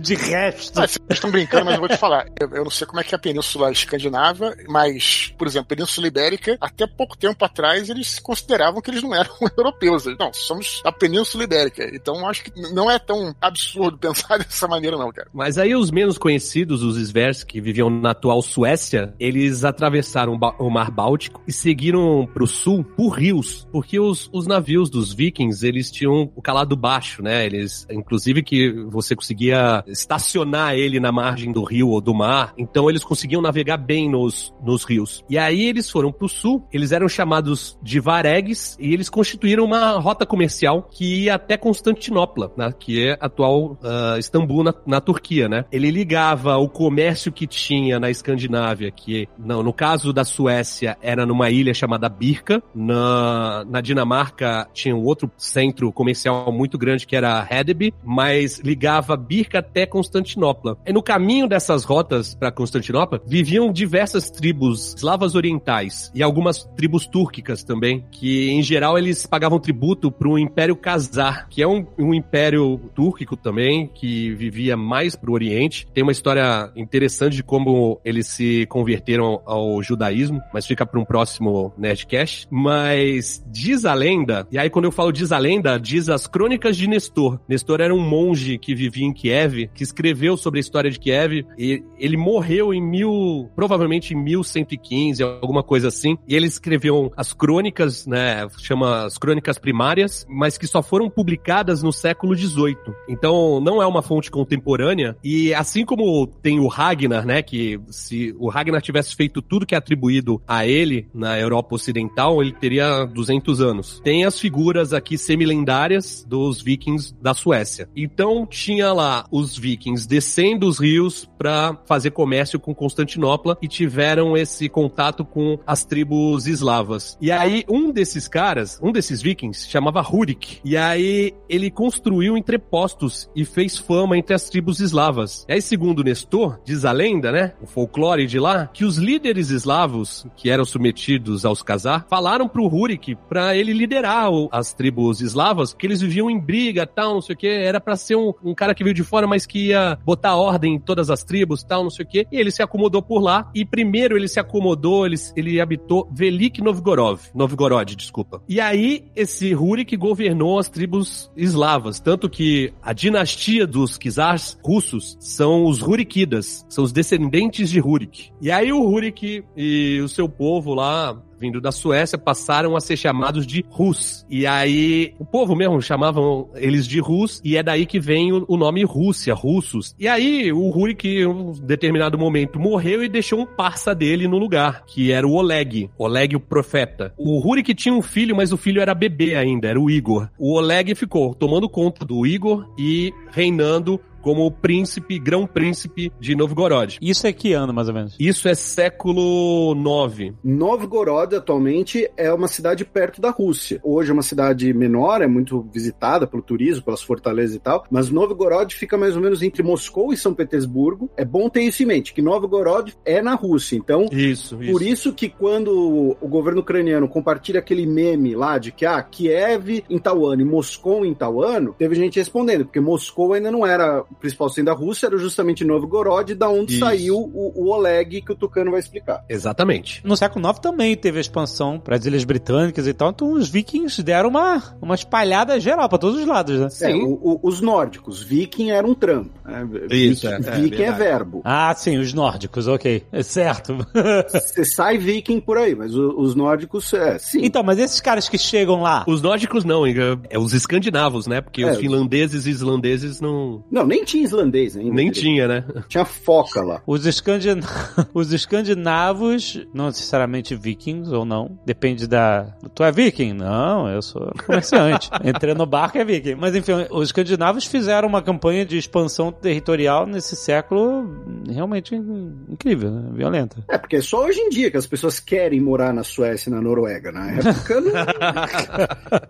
De resto. Ah, vocês estão brincando, mas eu vou te falar. Eu, eu não sei como é que é a Península Escandinava, mas, por exemplo, Península Ibérica, até pouco tempo atrás, eles consideravam que eles não eram europeus. Não, somos a Península Ibérica. Então, acho que não é tão absurdo pensar dessa maneira, não, cara. Mas aí os menos conhecidos, os Svers, que viviam na atual Suécia, eles atravessaram o o Mar Báltico e seguiram pro sul por rios, porque os, os navios dos vikings, eles tinham o calado baixo, né? Eles, inclusive que você conseguia estacionar ele na margem do rio ou do mar, então eles conseguiam navegar bem nos, nos rios. E aí eles foram pro sul, eles eram chamados de varegues e eles constituíram uma rota comercial que ia até Constantinopla, né? que é atual ah, Istambul na, na Turquia, né? Ele ligava o comércio que tinha na Escandinávia, que não, no caso da Suécia era numa ilha chamada Birka, na, na Dinamarca tinha outro centro comercial muito grande que era Hedeby, mas ligava Birka até Constantinopla. E no caminho dessas rotas para Constantinopla viviam diversas tribos eslavas orientais e algumas tribos túrquicas também, que em geral eles pagavam tributo para o Império Khazar, que é um, um império túrquico também, que vivia mais pro Oriente. Tem uma história interessante de como eles se converteram ao judaísmo, mas fica para um próximo Nerdcast. Mas diz a lenda, e aí quando eu falo diz a lenda, diz as crônicas de Nestor. Nestor era um monge que vivia em Kiev, que escreveu sobre a história de Kiev, e ele morreu em mil, provavelmente em 1115, alguma coisa assim, e ele escreveu as crônicas, né, chama as crônicas primárias, mas que só foram publicadas no século XVIII. Então, não é uma fonte contemporânea, e assim como tem o Ragnar, né, que se o Ragnar tivesse feito tudo que é atribuído a ele na Europa Ocidental, ele teria 200 anos. Tem as figuras aqui semi-lendárias dos vikings da Suécia. Então, tinha lá os vikings descendo os rios para fazer comércio com Constantinopla e tiveram esse contato com as tribos eslavas. E aí, um desses caras, um desses vikings, chamava Rurik. E aí, ele construiu entrepostos e fez fama entre as tribos eslavas. E aí, segundo Nestor, diz a lenda, né? O folclore de lá, que os líderes eslavos, que eram submetidos aos Khazar, falaram pro Rurik para ele liderar o- as tribos eslavas, porque eles viviam em briga, tal, não sei o que. Era para ser um, um cara que veio de fora, mas que ia botar ordem em todas as tribos, tal, não sei o que. E ele se acomodou por lá. E primeiro ele se acomodou, ele, ele habitou Velik Novgorod, Novgorod, desculpa. E aí esse Rurik governou as tribos eslavas, tanto que a dinastia dos czars russos são os Rurikidas, são os descendentes de Rurik. E aí o Rurik e o seu povo lá vindo da Suécia, passaram a ser chamados de Rus. E aí, o povo mesmo chamavam eles de Rus, e é daí que vem o, o nome Rússia, russos. E aí, o Rurik, em um determinado momento, morreu e deixou um parça dele no lugar, que era o Oleg. Oleg, o profeta. O Rurik tinha um filho, mas o filho era bebê ainda, era o Igor. O Oleg ficou tomando conta do Igor e reinando como o príncipe, grão-príncipe de Novgorod. Isso é que ano, mais ou menos? Isso é século 9. Novgorod atualmente é uma cidade perto da Rússia. Hoje é uma cidade menor, é muito visitada pelo turismo, pelas fortalezas e tal, mas Novgorod fica mais ou menos entre Moscou e São Petersburgo. É bom ter isso em mente, que Novgorod é na Rússia. Então, Isso, isso. por isso que quando o governo ucraniano compartilha aquele meme lá de que ah, Kiev em tal ano e Moscou em tal ano, teve gente respondendo, porque Moscou ainda não era principal centro da Rússia, era justamente Novgorod, da onde Isso. saiu o, o Oleg que o Tucano vai explicar. Exatamente. No século IX também teve a expansão para as Ilhas Britânicas e tal, então os vikings deram uma, uma espalhada geral para todos os lados, né? É, o- o- os nórdicos, viking era um trampo. né? Isso, Viking, é, é viking é, verdade. verbo. Ah, sim, os nórdicos, ok. É certo. Você sai viking por aí, mas o- os nórdicos, é, sim. então, mas esses caras que chegam lá, Os nórdicos não, Inga. é os escandinavos, né? Porque É, os os- finlandeses e islandeses não. Não, nem tinha islandês ainda. Nem direito. tinha, né? Tinha foca lá. os, escandin... os escandinavos, não necessariamente vikings ou não, depende da. Tu é viking? Não, eu sou comerciante. Entrei no barco é viking. Mas enfim, os escandinavos fizeram uma campanha de expansão territorial nesse século realmente incrível, né? violenta. É, porque é só hoje em dia que as pessoas querem morar na Suécia e na Noruega. Na época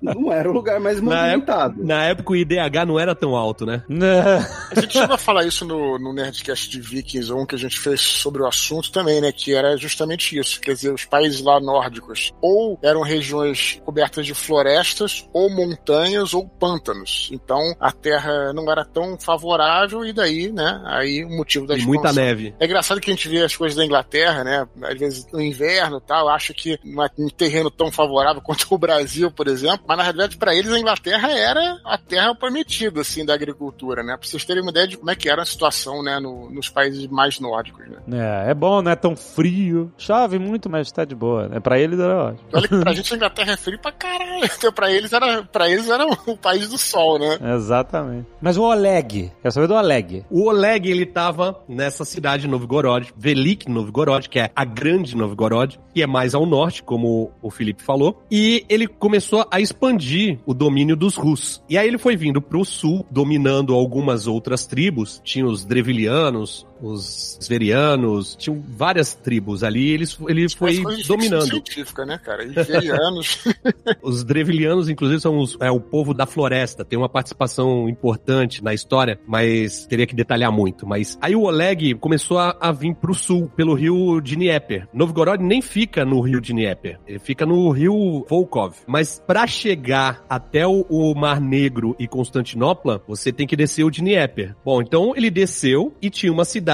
não, não era o lugar mais Na movimentado. Na época o IDH não era tão alto, né? A gente chegou a falar isso no, no Nerdcast de Vikings 1 que a gente fez sobre o assunto também, né? Que era justamente isso. Quer dizer, os países lá nórdicos ou eram regiões cobertas de florestas, ou montanhas, ou pântanos. Então a terra não era tão favorável e daí, né? Aí o motivo da E muita neve. É engraçado que a gente vê as coisas da Inglaterra, né? Às vezes no inverno e tal, acha que não é um terreno tão favorável quanto o Brasil, por exemplo. Mas na realidade, para eles, a Inglaterra era a terra prometida, assim, da agricultura, né? Pra vocês terem uma ideia de como é que era a situação, né? no- nos países mais nórdicos, né? É, é bom, não é tão frio. Chove muito, mas tá de boa. É pra eles era ótimo. Olha que pra gente a Inglaterra é frio pra caralho. Então pra eles era, pra eles era o país do sol, né? Exatamente. Mas o Oleg, quero saber do Oleg. O Oleg, ele tava nessa cidade, Novgorod, Velik Novgorod, que é a grande Novgorod, que é mais ao norte, como o Felipe falou, e ele começou a expandir o domínio dos Rus. E aí ele foi vindo pro sul, dominando algumas outras tribos, tinha os Drevilianos, os Sverianos, tinham várias tribos ali, eles, ele foi coisa de ficção dominando. científica, né, cara? Iverianos. Os Drevilianos, inclusive, são os- é, o povo da floresta. Tem uma participação importante na história, mas teria que detalhar muito. Mas aí o Oleg começou a, a vir pro sul, pelo rio Dnieper. Novgorod nem fica no rio Dnieper. Ele fica no rio Volkov. Mas pra chegar até o, o Mar Negro e Constantinopla, você tem que descer o Dnieper. Bom, então ele desceu e tinha uma cidade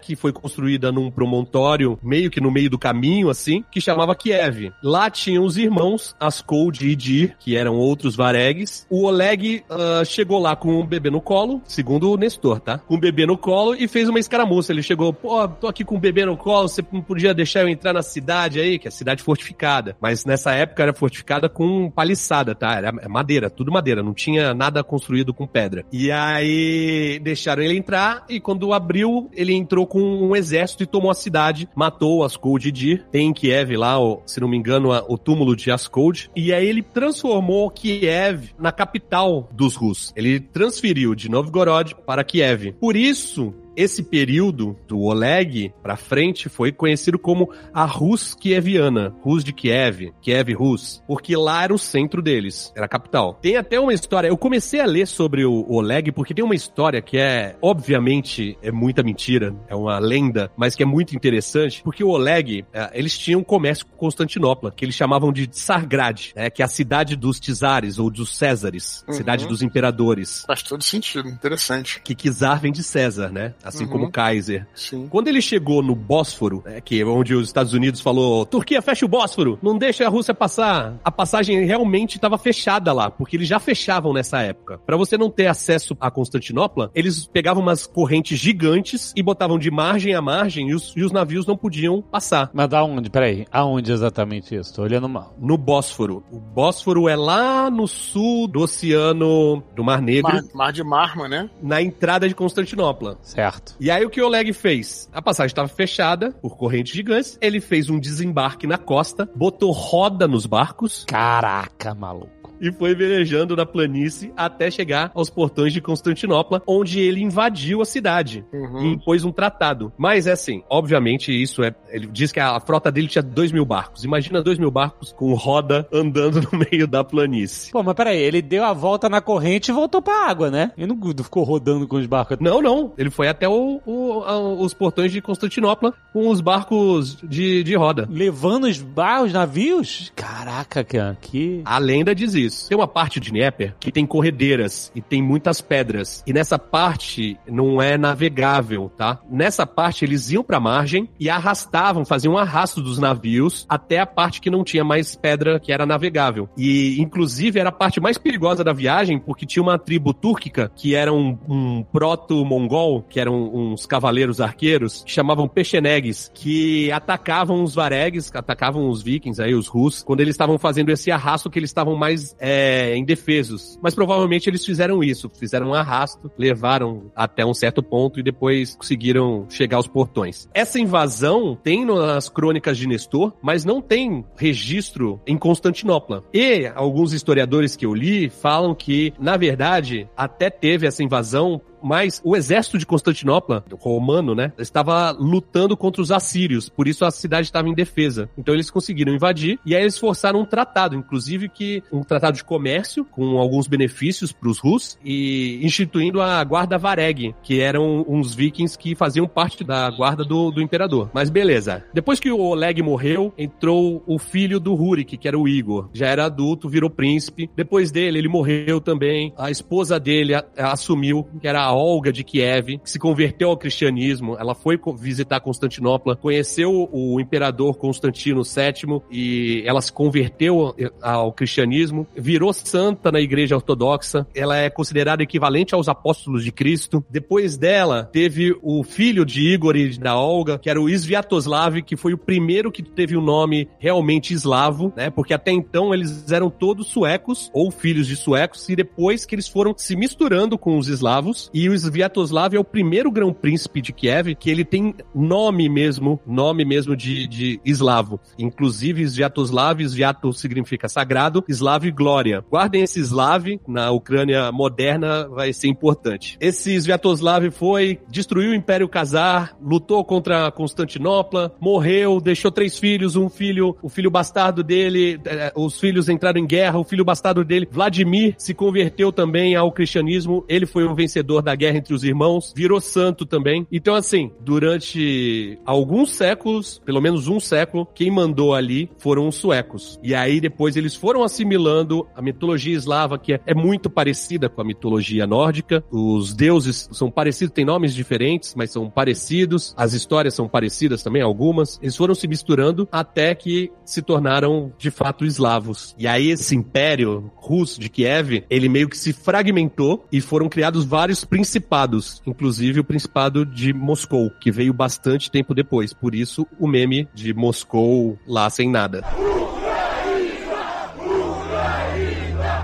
que foi construída num promontório, meio que no meio do caminho, assim, que chamava Kiev. Lá tinham os irmãos Askold e Idir, que eram outros varegues. O Oleg ah, chegou lá com um bebê no colo, segundo o Nestor, tá? Com um bebê no colo e fez uma escaramuça. Ele chegou, pô, tô aqui com um bebê no colo, você não podia deixar eu entrar na cidade aí, que é cidade fortificada. Mas nessa época era fortificada com paliçada, tá? Era madeira, tudo madeira, não tinha nada construído com pedra. E aí deixaram ele entrar e quando abriu, ele entrou com um exército e tomou a cidade, matou Askold e Dir. Tem em Kiev lá, o- se não me engano, a- o túmulo de Askold. E aí ele transformou Kiev na capital dos russos. Ele transferiu de Novgorod para Kiev. Por isso, esse período do Oleg pra frente foi conhecido como a Rus Kieviana, Rus de Kiev, Kiev Rus, porque lá era o centro deles, era a capital. Tem até uma história, eu comecei a ler sobre o Oleg porque tem uma história que é, obviamente, é muita mentira, é uma lenda, mas que é muito interessante, porque o Oleg, eh, eles tinham comércio com Constantinopla, que eles chamavam de Tsargrad, né, que é a cidade dos Czares ou dos Césares, Uhum. cidade dos imperadores Faz todo sentido, interessante. que Kizar vem de César, né? Assim Uhum. como Kaiser. Sim. Quando ele chegou no Bósforo, né, que é onde os Estados Unidos falou, Turquia, fecha o Bósforo, não deixa a Rússia passar. A passagem realmente estava fechada lá, porque eles já fechavam nessa época. Pra você não ter acesso a Constantinopla, eles pegavam umas correntes gigantes e botavam de margem a margem e os, e os navios não podiam passar. Mas da onde? Peraí, aonde exatamente isso? Tô olhando mal. No Bósforo. O Bósforo é lá no sul do Oceano do Mar Negro, Mar, Mar de Marma, né? na entrada de Constantinopla. Certo. E aí o que o Oleg fez? A passagem estava fechada por correntes gigantes. Ele fez um desembarque na costa, botou roda nos barcos Caraca, maluco. E foi velejando na planície até chegar aos portões de Constantinopla, onde ele invadiu a cidade e Uhum. impôs um tratado. Mas é assim, obviamente isso é. Ele diz que a frota dele tinha dois mil barcos. Imagina dois mil barcos com roda andando no meio da planície. Pô, mas peraí, ele deu a volta na corrente e voltou pra água, né? Ele não ficou rodando com os barcos. Não, não. Ele foi até o- o- os portões de Constantinopla com os barcos de, de roda. Levando os barcos, navios? Caraca, cara, que... A lenda diz isso. Tem uma parte de Dnieper que tem corredeiras e tem muitas pedras. E nessa parte não é navegável, tá? Nessa parte eles iam pra margem e arrastavam, faziam um arrasto dos navios até a parte que não tinha mais pedra que era navegável. E inclusive era a parte mais perigosa da viagem porque tinha uma tribo túrquica que era um, um proto-mongol, que eram uns cavaleiros arqueiros, que chamavam Pechenegues, que atacavam os varegues, atacavam os vikings aí, os russos, quando eles estavam fazendo esse arrasto que eles estavam mais é, indefesos. Mas provavelmente eles fizeram isso, fizeram um arrasto, levaram até um certo ponto e depois conseguiram chegar aos portões. Essa invasão tem nas crônicas de Nestor, mas não tem registro em Constantinopla. E alguns historiadores que eu li falam que, na verdade, até teve essa invasão mas o exército de Constantinopla, romano, né, estava lutando contra os assírios, por isso a cidade estava em defesa. Então eles conseguiram invadir e aí eles forçaram um tratado, inclusive que um tratado de comércio com alguns benefícios para os russos e instituindo a guarda Vareg, que eram uns vikings que faziam parte da guarda do, do imperador. Mas beleza. Depois que o Oleg morreu, entrou o filho do Rurik, que era o Igor. Já era adulto, virou príncipe. Depois dele, ele morreu também. A esposa dele assumiu, que era a Olga de Kiev, que se converteu ao cristianismo. Ela foi visitar Constantinopla, conheceu o imperador Constantino VII e ela se converteu ao cristianismo, virou santa na igreja ortodoxa. Ela é considerada equivalente aos apóstolos de Cristo. Depois dela, teve o filho de Igor e da Olga, que era o Sviatoslav, que foi o primeiro que teve o nome realmente eslavo, né? Porque até então eles eram todos suecos ou filhos de suecos e depois que eles foram se misturando com os eslavos e o Sviatoslav é o primeiro grão-príncipe de Kiev que ele tem nome mesmo, nome mesmo de, de eslavo. Inclusive Sviatoslav, Sviato significa sagrado, Slav glória. Guardem esse Slav na Ucrânia moderna, vai ser importante. Esse Sviatoslav foi, destruiu o Império Khazar, lutou contra Constantinopla, morreu, deixou três filhos, um filho, o filho bastardo dele, eh, os filhos entraram em guerra, o filho bastardo dele, Vladimir, se converteu também ao cristianismo, ele foi o vencedor da guerra entre os irmãos, virou santo também. Então, assim, durante alguns séculos, pelo menos um século, quem mandou ali foram os suecos. E aí depois eles foram assimilando a mitologia eslava, que é, é muito parecida com a mitologia nórdica. Os deuses são parecidos, têm nomes diferentes, mas são parecidos. As histórias são parecidas também, algumas. Eles foram se misturando até que se tornaram de fato eslavos. E aí esse império russo de Kiev, ele meio que se fragmentou e foram criados vários principados, inclusive o principado de Moscou, que veio bastante tempo depois. Por isso o meme de Moscou lá sem nada.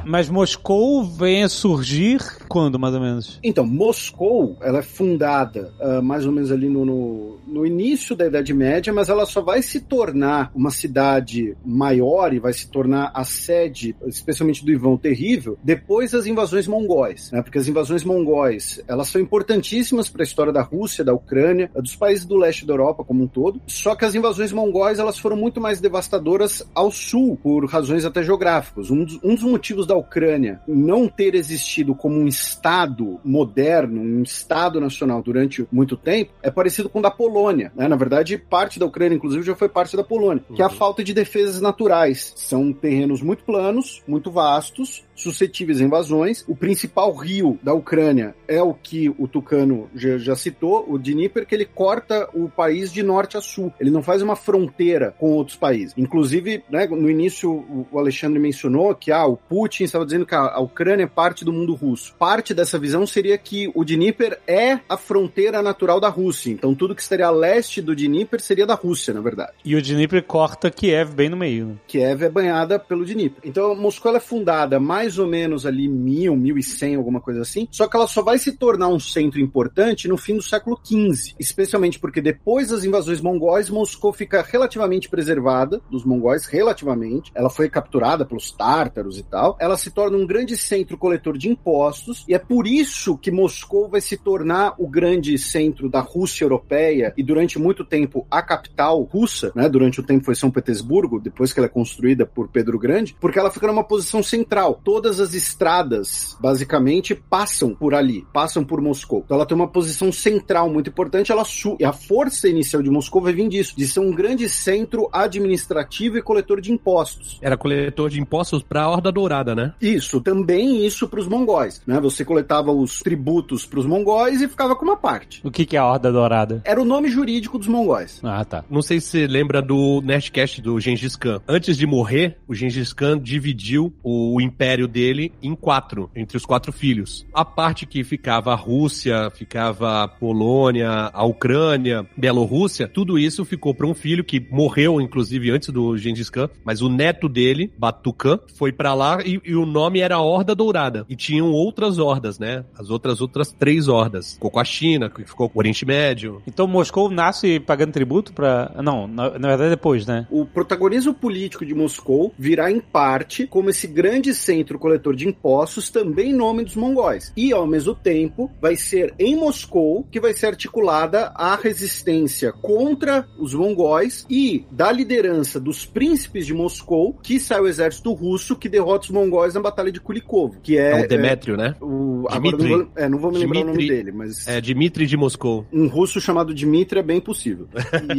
Mas Moscou vem a surgir quando, mais ou menos? Então, Moscou, ela é fundada ah, mais ou menos ali no, no, no início da Idade Média, mas ela só vai se tornar uma cidade maior e vai se tornar a sede, especialmente do Ivão Terrível, depois das invasões mongóis, né? Porque as invasões mongóis, elas são importantíssimas para a história da Rússia, da Ucrânia, dos países do leste da Europa como um todo. Só que as invasões mongóis, elas foram muito mais devastadoras ao sul, por razões até geográficas. Um dos, um dos motivos da Ucrânia não ter existido como um estado moderno, um estado nacional durante muito tempo, é parecido com o da Polônia. Né? Na verdade, parte da Ucrânia, inclusive, já foi parte da Polônia, que é a falta de defesas naturais. São terrenos muito planos, muito vastos, suscetíveis a invasões. O principal rio da Ucrânia é o que o Tucano já, já citou, o Dnieper, que ele corta o país de norte a sul. Ele não faz uma fronteira com outros países. Inclusive, né, no início, o Alexandre mencionou que ah, o Putin estava dizendo que a Ucrânia é parte do mundo russo. Parte dessa visão seria que o Dnieper é a fronteira natural da Rússia. Então, tudo que estaria a leste do Dnieper seria da Rússia, na verdade. E o Dnieper corta Kiev bem no meio. né? Kiev é banhada pelo Dnieper. Então, Moscou é fundada mais ou menos ali mil, mil e cem, alguma coisa assim. Só que ela só vai se tornar um centro importante no fim do século XV, especialmente porque depois das invasões mongóis, Moscou fica relativamente preservada dos mongóis, relativamente. Ela foi capturada pelos tártaros e tal. Ela se torna um grande centro coletor de impostos e é por isso que Moscou vai se tornar o grande centro da Rússia europeia e durante muito tempo a capital russa, né? Durante o tempo foi São Petersburgo, depois que ela é construída por Pedro Grande, porque ela fica numa posição central. Todas as estradas, basicamente, passam por ali, passam por Moscou. Então ela tem uma posição central muito importante. Ela su e a força inicial de Moscou vai vir disso, de ser um grande centro administrativo e coletor de impostos. Era coletor de impostos pra Horda Dourada, né? Isso, também isso para os mongóis, né? Você coletava os tributos para os mongóis e ficava com uma parte. O que, que é a Horda Dourada? Era o nome jurídico dos mongóis. Ah, tá. Não sei se você lembra do Nerdcast do Gengis Khan. Antes de morrer, o Gengis Khan dividiu o império dele em quatro, entre os quatro filhos. A parte que ficava a Rússia, ficava a Polônia, a Ucrânia, Bielorrússia, tudo isso ficou para um filho que morreu, inclusive, antes do Gengis Khan, mas o neto dele, Batukan, foi para lá e, e o nome era Horda Dourada. E tinham outras hordas, né? As outras outras três hordas. Ficou com a China, que ficou com o Oriente Médio. Então Moscou nasce pagando tributo pra. Não, na, na verdade depois, né? O protagonismo político de Moscou virá em parte como esse grande centro coletor de impostos, também em nome dos mongóis. E, ao mesmo tempo, vai ser em Moscou que vai ser articulada a resistência contra os mongóis e da liderança dos príncipes de Moscou que sai o exército russo que derrota os mongóis na Batalha de Kulikov, que é... É o Demétrio, né? o, não vou, é, não vou me lembrar o nome dele, mas... É Dmitri de Moscou. Um russo chamado Dmitry é bem possível.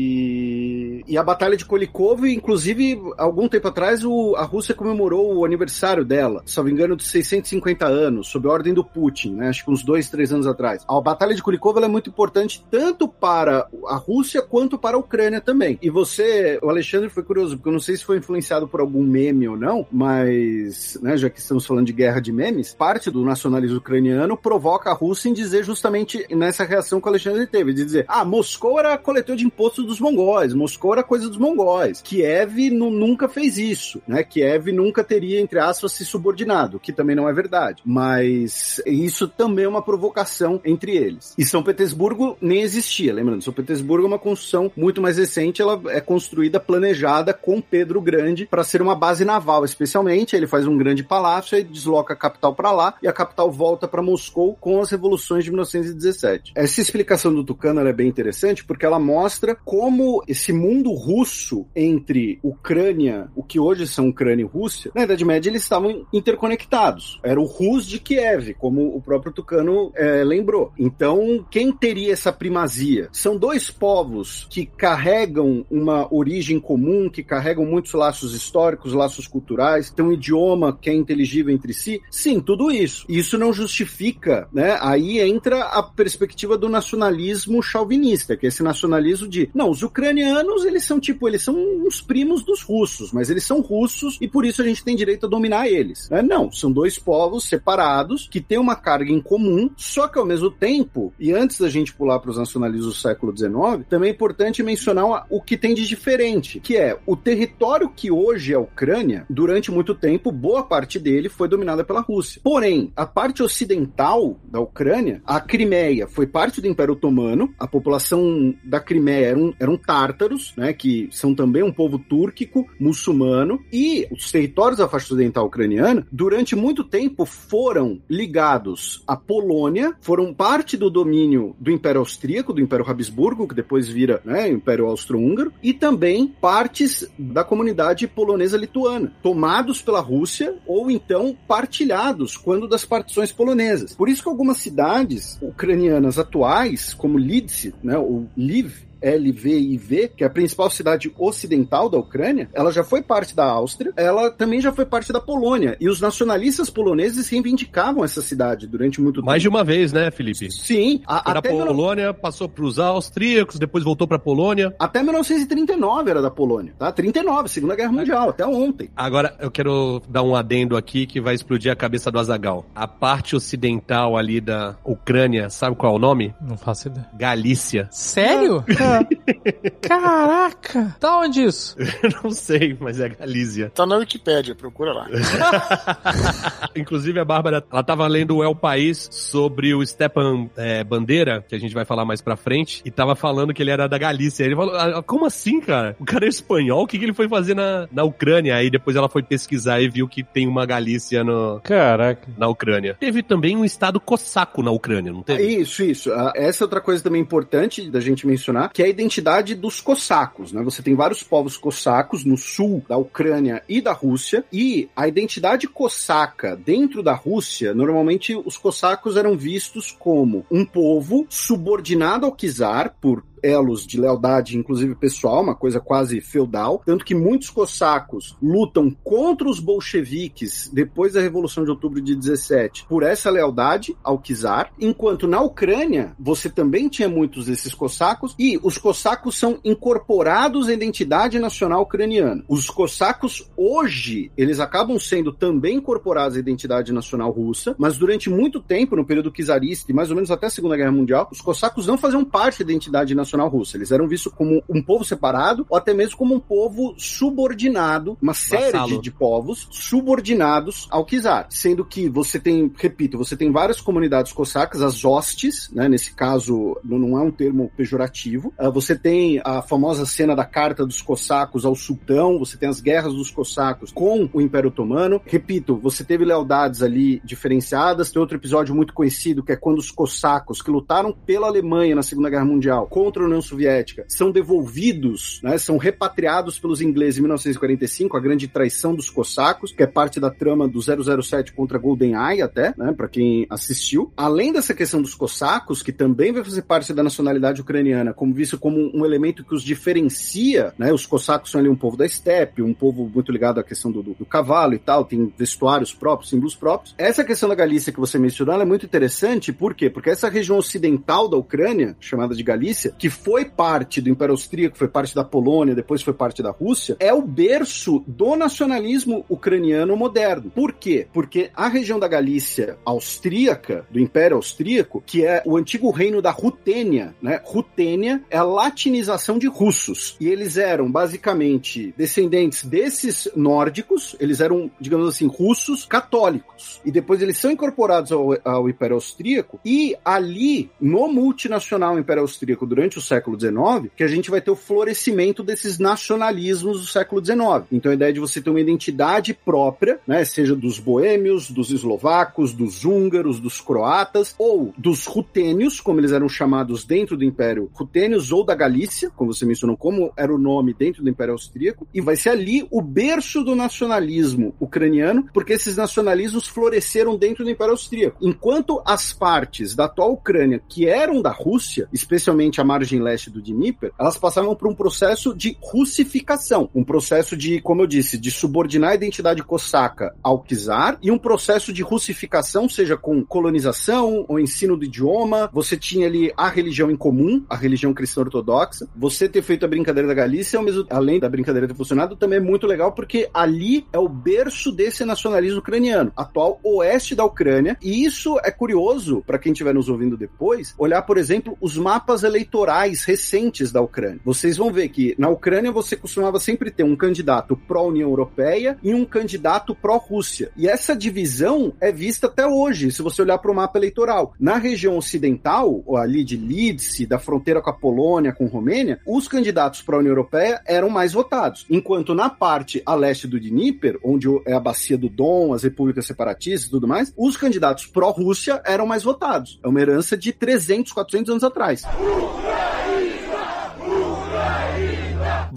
E, e a Batalha de Kulikov, inclusive, algum tempo atrás, o- a Rússia comemorou o aniversário dela, se não me engano, de 650 anos, sob ordem do Putin, né? Acho que uns dois, três anos atrás. A Batalha de Kulikov é muito importante tanto para a Rússia quanto para a Ucrânia também. E você, o Alexandre foi curioso, porque eu não sei se foi influenciado por algum meme ou não, mas, né, já que estamos falando de guerra de memes, parte do nacionalismo ucraniano provoca a Rússia em dizer justamente nessa reação que o Alexandre teve, de dizer, ah, Moscou era coletor de impostos dos mongóis, Moscou era coisa dos mongóis, Kiev nu- nunca fez isso, né, Kiev nunca teria, entre aspas, se subordinado, que também não é verdade, mas isso também é uma provocação entre eles. E São Petersburgo nem existia, lembrando, São Petersburgo é uma construção muito mais recente, ela é construída, planejada com Pedro Grande para ser uma base naval, especialmente, ele faz um grande palácio, aí desloca a capital para lá e a capital volta para Moscou com as revoluções de 1917. Essa explicação do Tucano é bem interessante porque ela mostra como esse mundo russo entre Ucrânia, o que hoje são Ucrânia e Rússia, na Idade Média eles estavam interconectados. Era o Rus de Kiev, como o próprio Tucano eh, lembrou. Então, quem teria essa primazia? São dois povos que carregam uma origem comum, que carregam muitos laços históricos, laços culturais, tem um idioma que é inteligível entre si. Sim, tudo isso. Isso não justifica, né? Aí entra a perspectiva do nacionalismo chauvinista, que é esse nacionalismo de, não, os ucranianos, eles são tipo, eles são uns primos dos russos, mas eles são russos e por isso a gente tem direito a dominar eles. né? Não, são dois povos separados que têm uma carga em comum, só que ao mesmo tempo, e antes da gente pular para os nacionalismos do século XIX, também é importante mencionar o que tem de diferente, que é o território que hoje é a Ucrânia, durante muito tempo, boa parte dele foi dominada pela Rússia. Porém, a parte ocidental da Ucrânia, a Crimeia, foi parte do Império Otomano, a população da Crimeia eram, eram tártaros, né, que são também um povo túrquico, muçulmano, e os territórios da faixa ocidental ucraniana, durante muito tempo, foram ligados à Polônia, foram parte do domínio do Império Austríaco, do Império Habsburgo, que depois vira né, Império Austro-Húngaro, e também partes da comunidade polonesa lituana, tomados pela Rússia ou então partilhados quando das partições polonesas. Por isso que algumas cidades ucranianas atuais, como Lidzce, né, ou Lviv, Lviv, que é a principal cidade ocidental da Ucrânia, ela já foi parte da Áustria, ela também já foi parte da Polônia. E os nacionalistas poloneses reivindicavam essa cidade durante muito Mais de tempo. uma vez, né, Felipe? Sim, a- da até, mil- Polônia, passou pros austríacos, depois voltou pra Polônia. até 1939 era da Polônia, tá? 39, Segunda Guerra Mundial, até ontem. Agora, eu quero dar um adendo aqui que vai explodir a cabeça do Azagal. A parte ocidental ali da Ucrânia, sabe qual é o nome? Não faço ideia. Galícia. Sério? Caraca! Tá onde isso? Eu não sei, mas é Galícia. Tá na Wikipédia, procura lá. Inclusive, a Bárbara, ela tava lendo o El País sobre o Stepan é, Bandeira, que a gente vai falar mais pra frente, e tava falando que ele era da Galícia. Ele falou, "Ah, como assim, cara? O cara é espanhol? O que, que ele foi fazer na, na Ucrânia? Aí depois ela foi pesquisar e viu que tem uma Galícia no, Caraca. na Ucrânia. Teve também um estado cosaco na Ucrânia, não teve? Isso, isso. Ah, Essa é outra coisa também importante da gente mencionar, que é a identidade dos cossacos, né? Você tem vários povos cossacos no sul da Ucrânia e da Rússia, e a identidade cossaca dentro da Rússia, normalmente os cossacos eram vistos como um povo subordinado ao czar por elos de lealdade, inclusive pessoal, uma coisa quase feudal, tanto que muitos cossacos lutam contra os bolcheviques depois da Revolução de Outubro de 17 por essa lealdade ao czar, enquanto na Ucrânia você também tinha muitos desses cossacos e os cossacos são incorporados à identidade nacional ucraniana. Os cossacos hoje, eles acabam sendo também incorporados à identidade nacional russa, mas durante muito tempo, no período czarista e mais ou menos até a Segunda Guerra Mundial, os cossacos não faziam parte da identidade nacional russa. Eles eram vistos como um povo separado ou até mesmo como um povo subordinado, uma série de, de povos subordinados ao czar. Sendo que você tem, repito, você tem várias comunidades cossacas, as hostes, né? Nesse caso, não não é um termo pejorativo. Ah, você tem a famosa cena da carta dos cossacos ao sultão, você tem as guerras dos cossacos com o Império Otomano. Repito, você teve lealdades ali diferenciadas. Tem outro episódio muito conhecido que é quando os cossacos que lutaram pela Alemanha na Segunda Guerra Mundial contra a União Soviética são devolvidos, né? São repatriados pelos ingleses em 1945, a grande traição dos cossacos, que é parte da trama do 007 contra GoldenEye até, né? Para quem assistiu. Além dessa questão dos cossacos, que também vai fazer parte da nacionalidade ucraniana, como visto como um elemento que os diferencia, né? Os cossacos são ali um povo da estepe, um povo muito ligado à questão do, do- do cavalo e tal, tem vestuários próprios, símbolos próprios. Essa questão da Galícia que você mencionou, é muito interessante, por quê? Porque essa região ocidental da Ucrânia, chamada de Galícia, que foi parte do Império Austríaco, foi parte da Polônia, depois foi parte da Rússia, é o berço do nacionalismo ucraniano moderno. Por quê? Porque a região da Galícia austríaca, do Império Austríaco, que é o antigo reino da Rutênia, né? Rutênia é a latinização de russos. E eles eram basicamente descendentes desses nórdicos, eles eram, digamos assim, russos católicos. E depois eles são incorporados ao, ao Império Austríaco, e ali, no multinacional Império Austríaco, durante o século XIX, que a gente vai ter o florescimento desses nacionalismos do século XIX. Então a ideia de você ter uma identidade própria, né, seja dos boêmios, dos eslovacos, dos húngaros, dos croatas, ou dos rutênios, como eles eram chamados dentro do Império Rutênios, ou da Galícia, como você mencionou, como era o nome dentro do Império Austríaco, e vai ser ali o berço do nacionalismo ucraniano, porque esses nacionalismos floresceram dentro do Império Austríaco. Enquanto as partes da atual Ucrânia, que eram da Rússia, especialmente a margem leste do Dnieper, elas passavam por um processo de russificação, um processo de, como eu disse, de subordinar a identidade cosaca ao czar e um processo de russificação, seja com colonização ou ensino do idioma. Você tinha ali a religião em comum, a religião cristã ortodoxa. Você ter feito a brincadeira da Galícia, mesmo, além da brincadeira ter funcionado, também é muito legal porque ali é o berço desse nacionalismo ucraniano, atual oeste da Ucrânia. E isso é curioso para quem estiver nos ouvindo depois, olhar, por exemplo, os mapas eleitorais recentes da Ucrânia. Vocês vão ver que na Ucrânia você costumava sempre ter um candidato pró-União Europeia e um candidato pró-Rússia. E essa divisão é vista até hoje, se você olhar para o mapa eleitoral. Na região ocidental, ali de Lídice, da fronteira com a Polônia, com Romênia, os candidatos pró-União Europeia eram mais votados. Enquanto na parte a leste do Dnieper, onde é a bacia do Dom, as repúblicas separatistas e tudo mais, os candidatos pró-Rússia eram mais votados. É uma herança de 300, 400 anos atrás.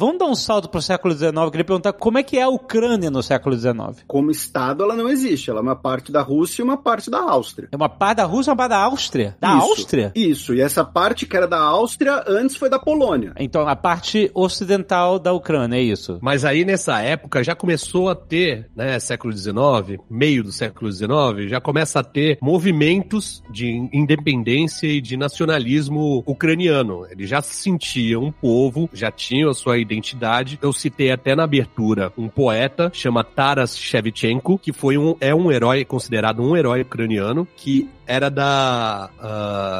Vamos dar um salto pro século XIX. Queria perguntar como é que é a Ucrânia no século XIX. Como Estado, ela não existe. Ela é uma parte da Rússia e uma parte da Áustria. É uma parte da Rússia e uma parte da Áustria? Da Isso, Áustria? Isso. E essa parte que era da Áustria antes foi da Polônia. Então, a parte ocidental da Ucrânia, é isso? Mas aí nessa época já começou a ter, né, século XIX, meio do século XIX, já começa a ter movimentos de independência e de nacionalismo ucraniano. Eles já se sentiam um povo, já tinham a sua identidade. Eu citei até na abertura um poeta, chama Taras Shevchenko, que foi um, é um herói, considerado um herói ucraniano, que era da...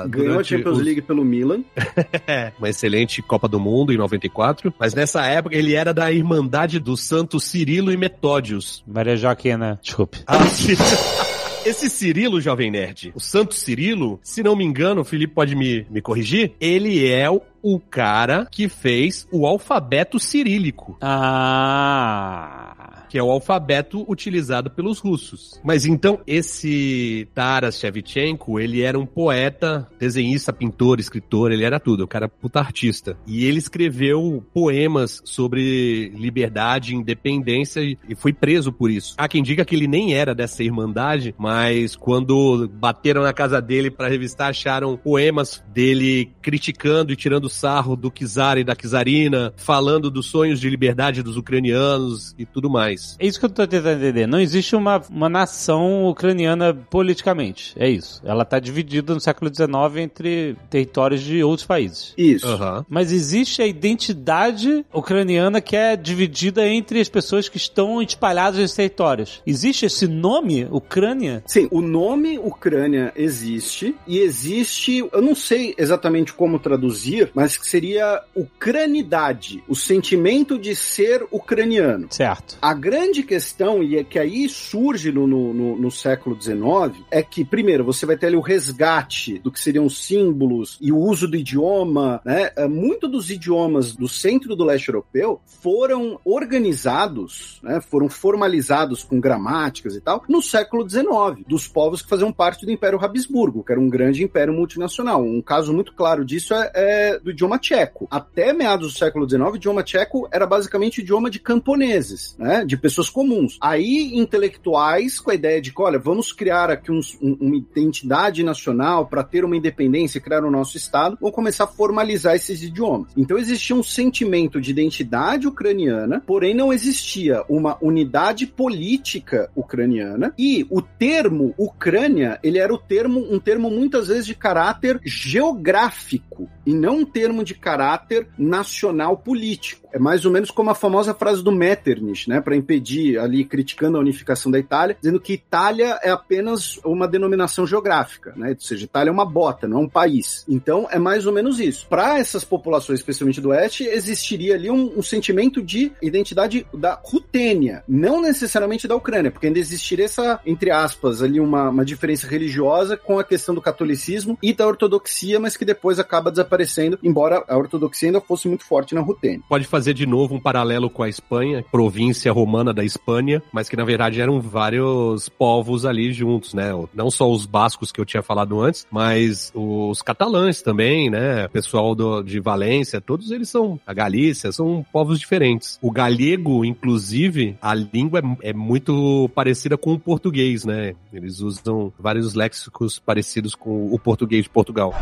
Uh, Ganhou a Champions os- League pelo Milan. é, uma excelente Copa do Mundo em 94, mas nessa época ele era da Irmandade dos Santos Cirilo e Metódios. Maria Joaquina, desculpe. Ah. Esse Cirilo, Jovem Nerd, o Santo Cirilo, se não me engano, o Felipe pode me, me corrigir, ele é o, o cara que fez o alfabeto cirílico. Ah... que é o alfabeto utilizado pelos russos. Mas então, esse Taras Shevchenko, ele era um poeta, desenhista, pintor, escritor, ele era tudo, o cara puta artista. E ele escreveu poemas sobre liberdade, independência e e foi preso por isso. Há quem diga que ele nem era dessa irmandade, mas quando bateram na casa dele para revistar, acharam poemas dele criticando e tirando sarro do czar e da czarina, falando dos sonhos de liberdade dos ucranianos e tudo mais. É isso que eu tô tentando entender. Não existe uma, uma nação ucraniana politicamente. É isso. Ela tá dividida no século XIX entre territórios de outros países. Isso. Aham. Mas existe a identidade ucraniana que é dividida entre as pessoas que estão espalhadas nesses territórios. Existe esse nome, Ucrânia? Sim, o nome Ucrânia existe e existe, eu não sei exatamente como traduzir, mas que seria ucranidade, o sentimento de ser ucraniano. Certo. A grande questão, e é que aí surge no, no, no- século XIX, é que, primeiro, você vai ter ali o resgate do que seriam símbolos e o uso do idioma, né? É, Muito dos idiomas do centro do leste europeu foram organizados, né? Foram formalizados com gramáticas e tal, no século XIX, dos povos que faziam parte do Império Habsburgo, que era um grande império multinacional. Um caso muito claro disso é, é do idioma tcheco. Até meados do século XIX, o idioma tcheco era basicamente idioma de camponeses, né? De pessoas comuns. Aí, intelectuais, com a ideia de que, olha, vamos criar aqui uns- um- uma identidade nacional para ter uma independência, criar o nosso Estado, vão começar a formalizar esses idiomas. Então existia um sentimento de identidade ucraniana, porém não existia uma unidade política ucraniana e o termo Ucrânia, ele era o termo, um termo muitas vezes de caráter geográfico e não um termo de caráter nacional político. É mais ou menos como a famosa frase do Metternich, né, para impedir ali criticando a unificação da Itália, dizendo que Itália é apenas uma denominação geográfica, né? Ou seja, Itália é uma bota, não é um país. Então é mais ou menos isso. Para essas populações, especialmente do oeste, existiria ali um, um sentimento de identidade da Rutênia, não necessariamente da Ucrânia, porque ainda existiria essa, entre aspas, ali uma, uma diferença religiosa com a questão do catolicismo e da ortodoxia, mas que depois acaba desaparecendo, embora a ortodoxia ainda fosse muito forte na Rutênia. Pode fazer de novo um paralelo com a Espanha, província romana da Espanha, mas que na verdade eram vários povos ali juntos, né? Não só os bascos que eu tinha falado antes, mas os catalães também, né? O pessoal do, de Valência, todos eles são, a Galícia, são povos diferentes. O galego, inclusive, a língua é, é muito parecida com o português, né? Eles usam vários léxicos parecidos com o português de Portugal.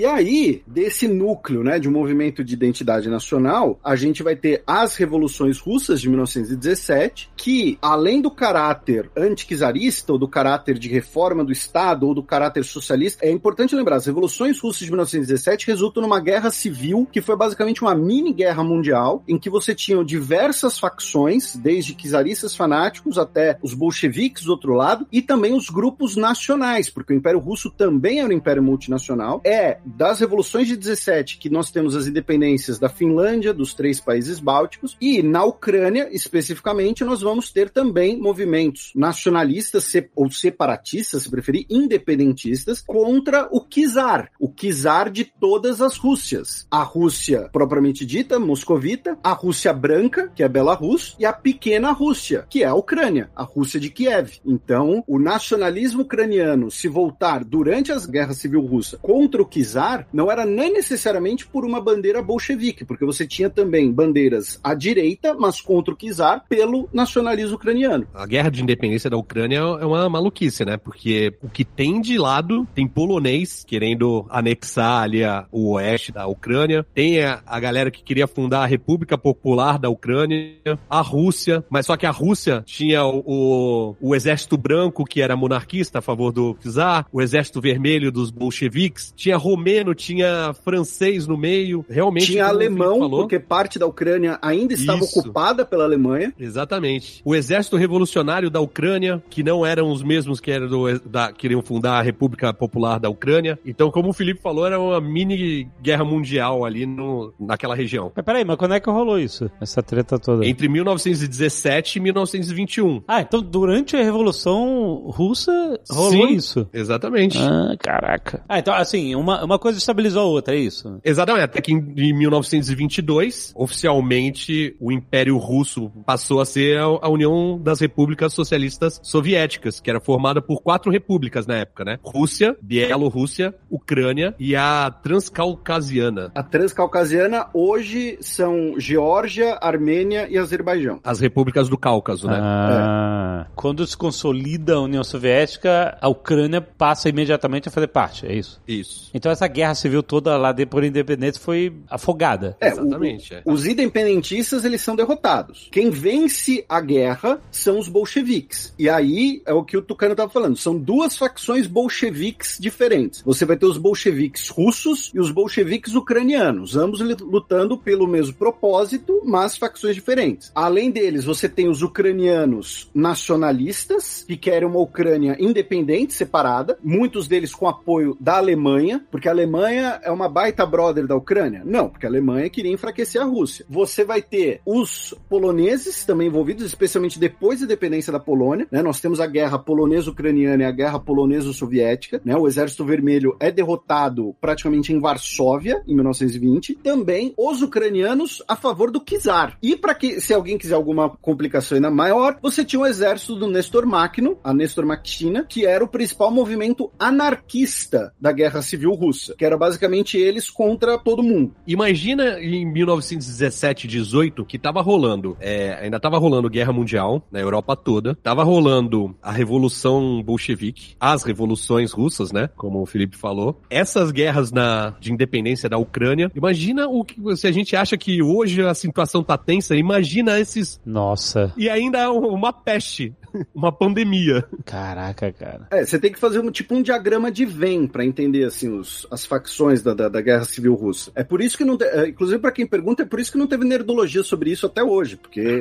E aí, desse núcleo, né, de um movimento de identidade nacional, a gente vai ter as revoluções russas de 1917, que, além do caráter anticzarista, ou do caráter de reforma do Estado, ou do caráter socialista, é importante lembrar, as revoluções russas de 1917 resultam numa guerra civil, que foi basicamente uma mini-guerra mundial, em que você tinha diversas facções, desde czaristas fanáticos até os bolcheviques do outro lado, e também os grupos nacionais, porque o Império Russo também era um império multinacional. É das revoluções de 17 que nós temos as independências da Finlândia, dos três países bálticos, e na Ucrânia, especificamente, nós vamos ter também movimentos nacionalistas ou separatistas, se preferir, independentistas, contra o czar, o czar de todas as Rússias. A Rússia propriamente dita, moscovita, a Rússia branca, que é Belarus, e a pequena Rússia, que é a Ucrânia, a Rússia de Kiev. Então, o nacionalismo ucraniano se voltar durante a Guerra Civil Russa contra o czar czar não era nem necessariamente por uma bandeira bolchevique, porque você tinha também bandeiras à direita, mas contra o czar, pelo nacionalismo ucraniano. A guerra de independência da Ucrânia é uma maluquice, né? Porque o que tem de lado tem polonês querendo anexar ali a, o oeste da Ucrânia, tem a, a galera que queria fundar a República Popular da Ucrânia, a Rússia, mas só que a Rússia tinha o, o, o exército branco que era monarquista a favor do czar, o exército vermelho dos bolcheviques, tinha romeno, tinha francês no meio, realmente. Tinha alemão, porque parte da Ucrânia ainda estava Isso. ocupada pela Alemanha. Exatamente. O exército revolucionário da Ucrânia, que não eram os mesmos que eram do, da, queriam fundar a República Popular da Ucrânia. Então, como o Felipe falou, era uma mini guerra mundial ali no, naquela região. Mas peraí, mas quando é que rolou isso? Essa treta toda? Entre 1917 e 1921. Ah, então durante a Revolução Russa rolou Sim. isso. Exatamente. Ah, caraca. Ah, então assim, uma, uma coisa estabilizou a outra, é isso? Exatamente, até que em em 1922, oficialmente, o Império Russo passou a ser a a União das Repúblicas Socialistas Soviéticas, que era formada por quatro repúblicas na época, né? Rússia, Bielorrússia, Ucrânia e a Transcaucasiana. A Transcaucasiana hoje são Geórgia, Armênia e Azerbaijão. As repúblicas do Cáucaso, né? Ah. Quando se consolida a União Soviética, a Ucrânia passa imediatamente a fazer parte, é isso? Isso. Então essa guerra civil toda lá de por independência foi afogada. É, Exatamente, o- é. Os independentistas, eles são derrotados. Quem vence a guerra são os bolcheviques. E aí, é o que o Tucano estava falando, são duas facções bolcheviques diferentes. Você vai ter os bolcheviques russos e os bolcheviques ucranianos, ambos lutando pelo mesmo propósito, mas facções diferentes. Além deles, você tem os ucranianos nacionalistas, que querem uma Ucrânia independente, separada, muitos deles com apoio da Alemanha, porque a Alemanha é uma baita brother da Ucrânia? Não, porque a Alemanha queria enfraquecer a Rússia. Você vai ter os poloneses também envolvidos, especialmente depois da independência da Polônia, né? Nós temos a guerra polonesa-ucraniana e a guerra polonesa-soviética, né? O Exército Vermelho é derrotado praticamente em Varsóvia, em 1920. Também os ucranianos a favor do czar. E para que, se alguém quiser alguma complicação ainda maior, você tinha o exército do Nestor Makhno, a Nestor Makhtina, que era o principal movimento anarquista da Guerra Civil Russa, que era basicamente eles contra todo mundo. Imagina em 1917, 18, que tava rolando, é, ainda tava rolando Guerra Mundial na Europa toda, tava rolando a Revolução Bolchevique, as revoluções russas, né, como o Felipe falou, essas guerras na, de independência da Ucrânia. Imagina o que se a gente acha que hoje a situação tá tensa, imagina esses Nossa. e ainda uma peste, uma pandemia. Caraca, cara. É, você tem que fazer um tipo um diagrama de Venn para entender assim os, as facções da, da, da Guerra Civil Russa. É por isso que não, te- é, inclusive para quem pergunta, é por isso que não teve nerdologia sobre isso até hoje, porque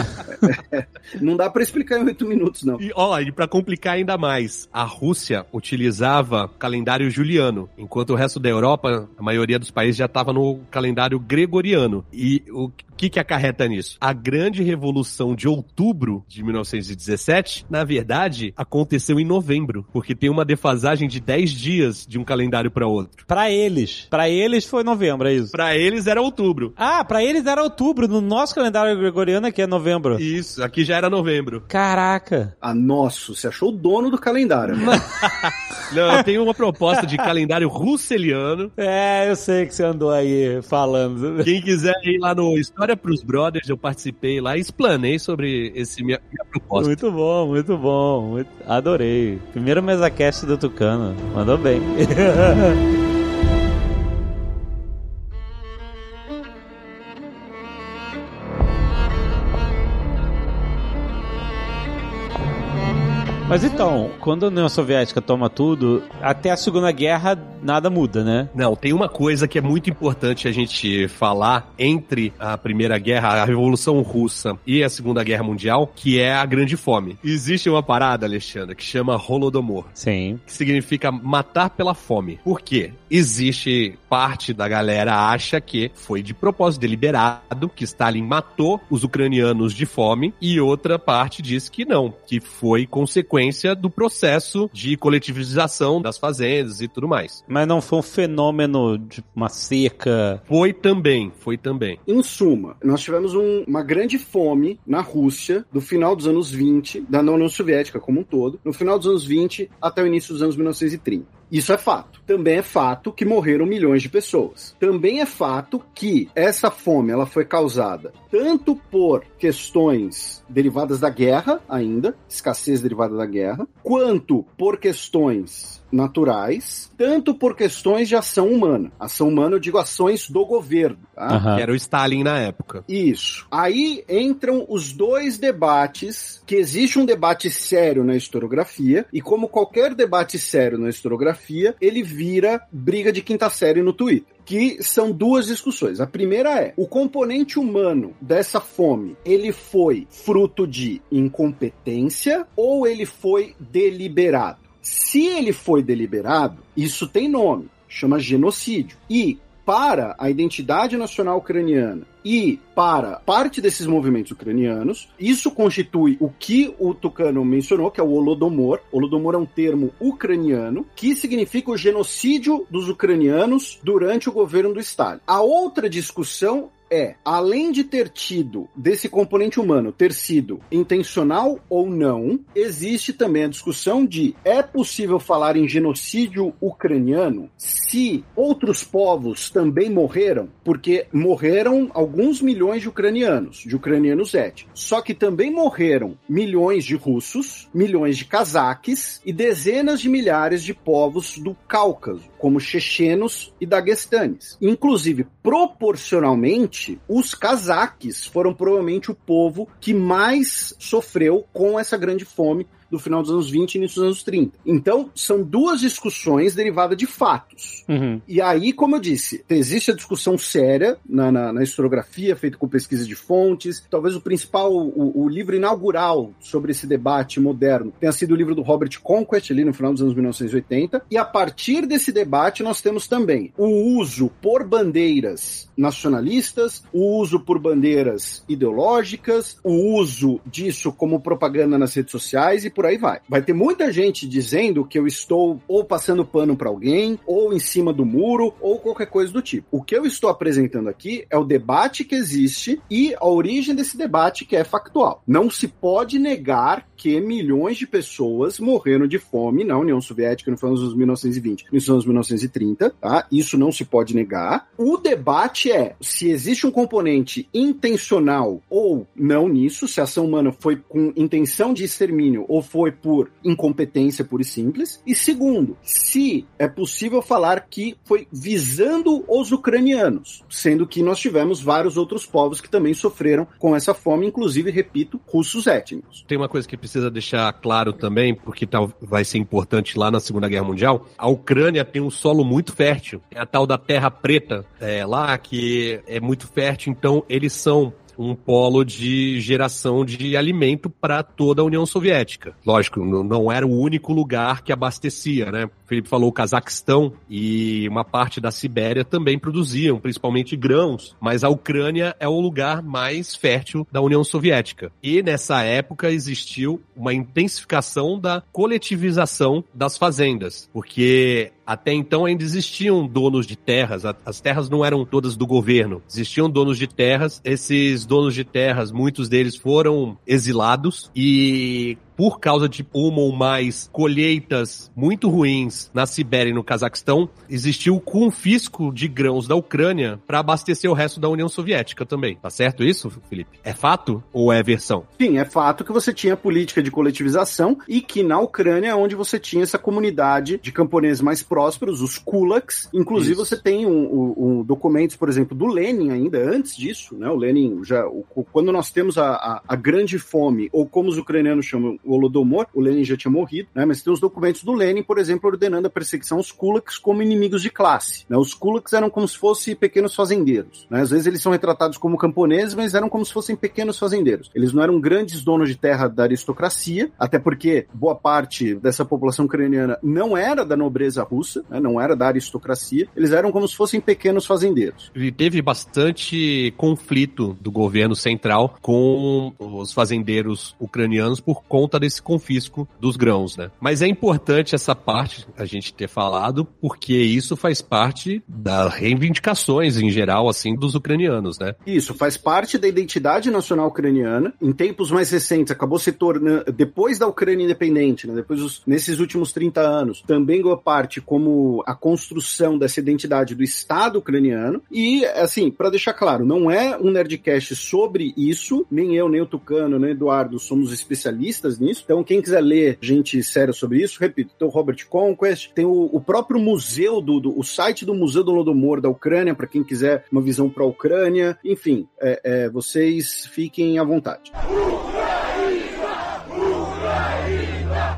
não dá para explicar em oito minutos não. E ó, e pra complicar ainda mais, a Rússia utilizava calendário juliano, enquanto o resto da Europa, a maioria dos países já estava no calendário gregoriano. E o que que acarreta nisso? A grande revolução de outubro de 1917, na verdade, aconteceu em novembro, porque tem uma defasagem de 10 dias de um calendário para outro. Pra eles. Pra eles foi novembro, é isso? Para eles era outubro. Ah, pra eles era outubro. No nosso calendário gregoriano aqui é novembro. Isso, aqui já era novembro. Caraca. Ah, nossa, você achou o dono do calendário. né? Não, eu tenho uma proposta de calendário russeliano. É, eu sei que você andou aí falando. Quem quiser ir lá no História pros Brothers, eu participei lá e explanei sobre esse minha, minha proposta. Muito bom, muito bom. muito- Adorei. Primeiro mesa cast do Tucano. Mandou bem. Mas então, quando a União Soviética toma tudo, até a Segunda Guerra nada muda, né? Não, tem uma coisa que é muito importante a gente falar entre a Primeira Guerra, a Revolução Russa e a Segunda Guerra Mundial, que é a Grande Fome. Existe uma parada, Alexandre, que chama Holodomor. Sim. que significa matar pela fome. Por quê? Existe parte da galera acha que foi de propósito deliberado, que Stalin matou os ucranianos de fome, e outra parte diz que não, que foi consequência do processo de coletivização das fazendas e tudo mais. Mas não foi um fenômeno de uma seca. Foi também, foi também. Em suma, nós tivemos um- uma grande fome na Rússia do final dos anos 20, da União Soviética como um todo, no final dos anos 20 até o início dos anos 1930. Isso é fato. Também é fato que morreram milhões de pessoas. Também é fato que essa fome ela foi causada tanto por questões derivadas da guerra ainda, escassez derivada da guerra, quanto por questões naturais, tanto por questões de ação humana. Ação humana, eu digo ações do governo. Tá? Aham. Que era o Stalin na época. Isso. Aí entram os dois debates, que existe um debate sério na historiografia, e como qualquer debate sério na historiografia, ele vira briga de quinta série no Twitter. Que são duas discussões. A primeira é: o componente humano dessa fome, ele foi fruto de incompetência ou ele foi deliberado? Se ele foi deliberado, isso tem nome, chama genocídio. E para a identidade nacional ucraniana e para parte desses movimentos ucranianos, isso constitui o que o Tucano mencionou, que é o Holodomor. Holodomor é um termo ucraniano que significa o genocídio dos ucranianos durante o governo do Stalin. A outra discussão é, além de ter tido desse componente humano ter sido intencional ou não, existe também a discussão de é possível falar em genocídio ucraniano se outros povos também morreram, porque morreram alguns milhões de ucranianos, de ucranianos étnicos. Só que também morreram milhões de russos, milhões de cazaques e dezenas de milhares de povos do Cáucaso, como chechenos e daguestanes. Inclusive, proporcionalmente, os cazaques foram provavelmente o povo que mais sofreu com essa grande fome do final dos anos 20 e início dos anos 30. Então, são duas discussões derivadas de fatos. Uhum. E aí, como eu disse, existe a discussão séria na, na, na historiografia, feita com pesquisa de fontes. Talvez o principal, o, o livro inaugural sobre esse debate moderno tenha sido o livro do Robert Conquest, ali no final dos anos 1980. E a partir desse debate, nós temos também o uso por bandeiras nacionalistas, o uso por bandeiras ideológicas, o uso disso como propaganda nas redes sociais e por aí vai. Vai ter muita gente dizendo que eu estou ou passando pano para alguém, ou em cima do muro, ou qualquer coisa do tipo. O que eu estou apresentando aqui é o debate que existe e a origem desse debate que é factual. Não se pode negar que milhões de pessoas morreram de fome na União Soviética nos anos 1920, nos anos 1930, tá? Isso não se pode negar. O debate é se existe um componente intencional ou não nisso, se a ação humana foi com intenção de extermínio ou foi por incompetência pura e simples. E segundo, se é possível falar que foi visando os ucranianos, sendo que nós tivemos vários outros povos que também sofreram com essa fome, inclusive, repito, russos étnicos. Tem uma coisa que precisa deixar claro também, porque vai ser importante lá na Segunda Guerra Mundial. A Ucrânia tem um solo muito fértil. É a tal da terra preta é, lá, que é muito fértil, então eles são um polo de geração de alimento para toda a União Soviética. Lógico, não era o único lugar que abastecia, né? O Felipe falou o Cazaquistão e uma parte da Sibéria também produziam, principalmente grãos, mas a Ucrânia é o lugar mais fértil da União Soviética. E nessa época existiu uma intensificação da coletivização das fazendas, porque até então ainda existiam donos de terras, as terras não eram todas do governo, existiam donos de terras, esses donos de terras, muitos deles foram exilados. E por causa de uma ou mais colheitas muito ruins na Sibéria e no Cazaquistão, existiu o confisco de grãos da Ucrânia para abastecer o resto da União Soviética também. Tá certo isso, Felipe? É fato ou é versão? Sim, é fato que você tinha política de coletivização e que na Ucrânia é onde você tinha essa comunidade de camponeses mais prósperos, os kulaks. Inclusive Isso. você tem um, um- um documentos, por exemplo, do Lenin ainda antes disso, né? O Lenin já, o- quando nós temos a, a, a grande fome ou como os ucranianos chamam Holodomor, o Lenin já tinha morrido, né? Mas tem os documentos do Lenin, por exemplo, ordenando a perseguição aos kulaks como inimigos de classe. Né? Os kulaks eram como se fossem pequenos fazendeiros. Né? Às vezes eles são retratados como camponeses, mas eram como se fossem pequenos fazendeiros. Eles não eram grandes donos de terra da aristocracia, até porque boa parte dessa população ucraniana não era da nobreza russa, né? não era da aristocracia. Eles eram como se fossem pequenos fazendeiros. E teve bastante conflito do governo central com os fazendeiros ucranianos por conta desse confisco dos grãos, né? Mas é importante essa parte a gente ter falado, porque isso faz parte das reivindicações em geral, assim, dos ucranianos, né? Isso, faz parte da identidade nacional ucraniana. Em tempos mais recentes, acabou se tornando, depois da Ucrânia independente, né, depois dos, nesses últimos 30 anos, também ganhou parte como a construção dessa identidade do Estado ucraniano. E, assim, para deixar claro, não é um Nerdcast sobre isso, nem eu, nem o Tucano, nem o Eduardo somos especialistas nisso. Então, quem quiser ler gente séria sobre isso, repito, tem o Robert Conquest, tem o, o próprio museu do, do, o site do Museu do Lodomor da Ucrânia, para quem quiser uma visão para a Ucrânia. Enfim, é, é, vocês fiquem à vontade.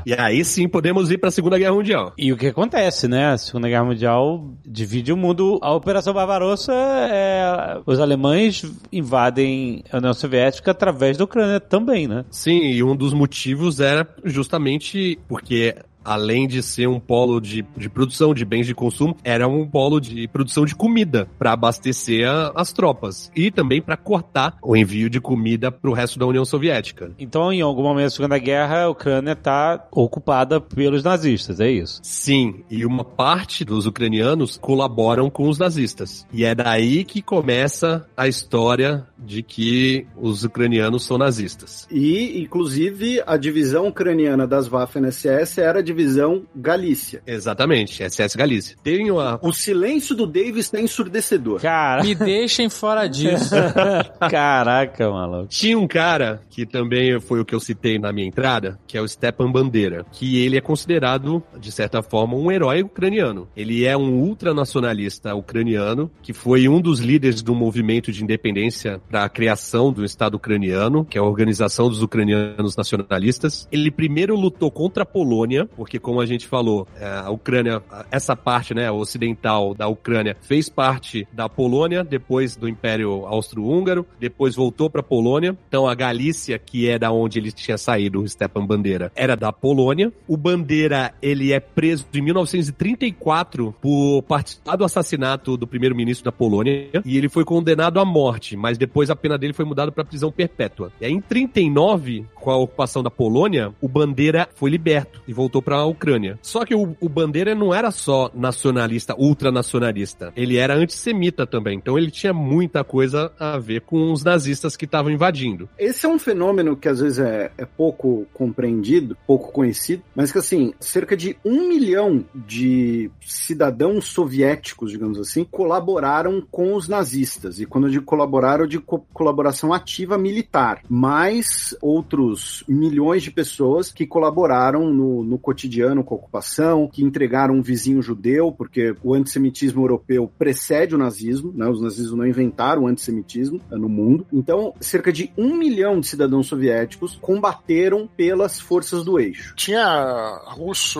E aí sim podemos ir para a Segunda Guerra Mundial. E o que acontece, né? A Segunda Guerra Mundial divide o mundo. A Operação Barbarossa é. Os alemães invadem a União Soviética através da Ucrânia também, né? Sim, e um dos motivos era justamente porque além de ser um polo de, de produção de bens de consumo, era um polo de produção de comida para abastecer a, as tropas e também para cortar o envio de comida para o resto da União Soviética. Então, em algum momento da Segunda Guerra, a Ucrânia está ocupada pelos nazistas, é isso? Sim, e uma parte dos ucranianos colaboram com os nazistas. E é daí que começa a história de que os ucranianos são nazistas. E, inclusive, a divisão ucraniana das Waffen-SS era a divisão Galícia. Exatamente, SS Galícia. Tem uma... O silêncio do Davis está ensurdecedor. Cara, Me deixem fora disso. caraca, maluco. Tinha um cara, que também foi o que eu citei na minha entrada, que é o Stepan Bandeira, que ele é considerado, de certa forma, um herói ucraniano. Ele é um ultranacionalista ucraniano, que foi um dos líderes do movimento de independência para a criação do Estado ucraniano, que é a Organização dos Ucranianos Nacionalistas. Ele primeiro lutou contra a Polônia, porque como a gente falou, é, a Ucrânia, essa parte, né, ocidental da Ucrânia, fez parte da Polônia, depois do Império Austro-Húngaro, depois voltou para a Polônia. Então a Galícia, que é da onde ele tinha saído, o Stepan Bandeira, era da Polônia. O Bandeira, ele é preso em 1934 por participar do assassinato do primeiro-ministro da Polônia e ele foi condenado à morte, mas depois a pena dele foi mudada para prisão perpétua. E aí em 39, com a ocupação da Polônia, o Bandeira foi liberto e voltou para a Ucrânia. Só que o, o Bandeira não era só nacionalista, ultranacionalista. Ele era antissemita também. Então ele tinha muita coisa a ver com os nazistas que estavam invadindo. Esse é um fenômeno que às vezes é, é pouco compreendido, pouco conhecido, mas que assim, cerca de um milhão de cidadãos soviéticos, digamos assim, colaboraram com os nazistas. E quando eu digo colaboraram, eu digo co colaboração ativa militar. Mais outros milhões de pessoas que colaboraram no, no cotidiano com a ocupação, que entregaram um vizinho judeu, porque o antissemitismo europeu precede o nazismo, né? Os nazistas não inventaram o antissemitismo né, no mundo. Então, cerca de um milhão de cidadãos soviéticos combateram pelas forças do eixo. Tinha russo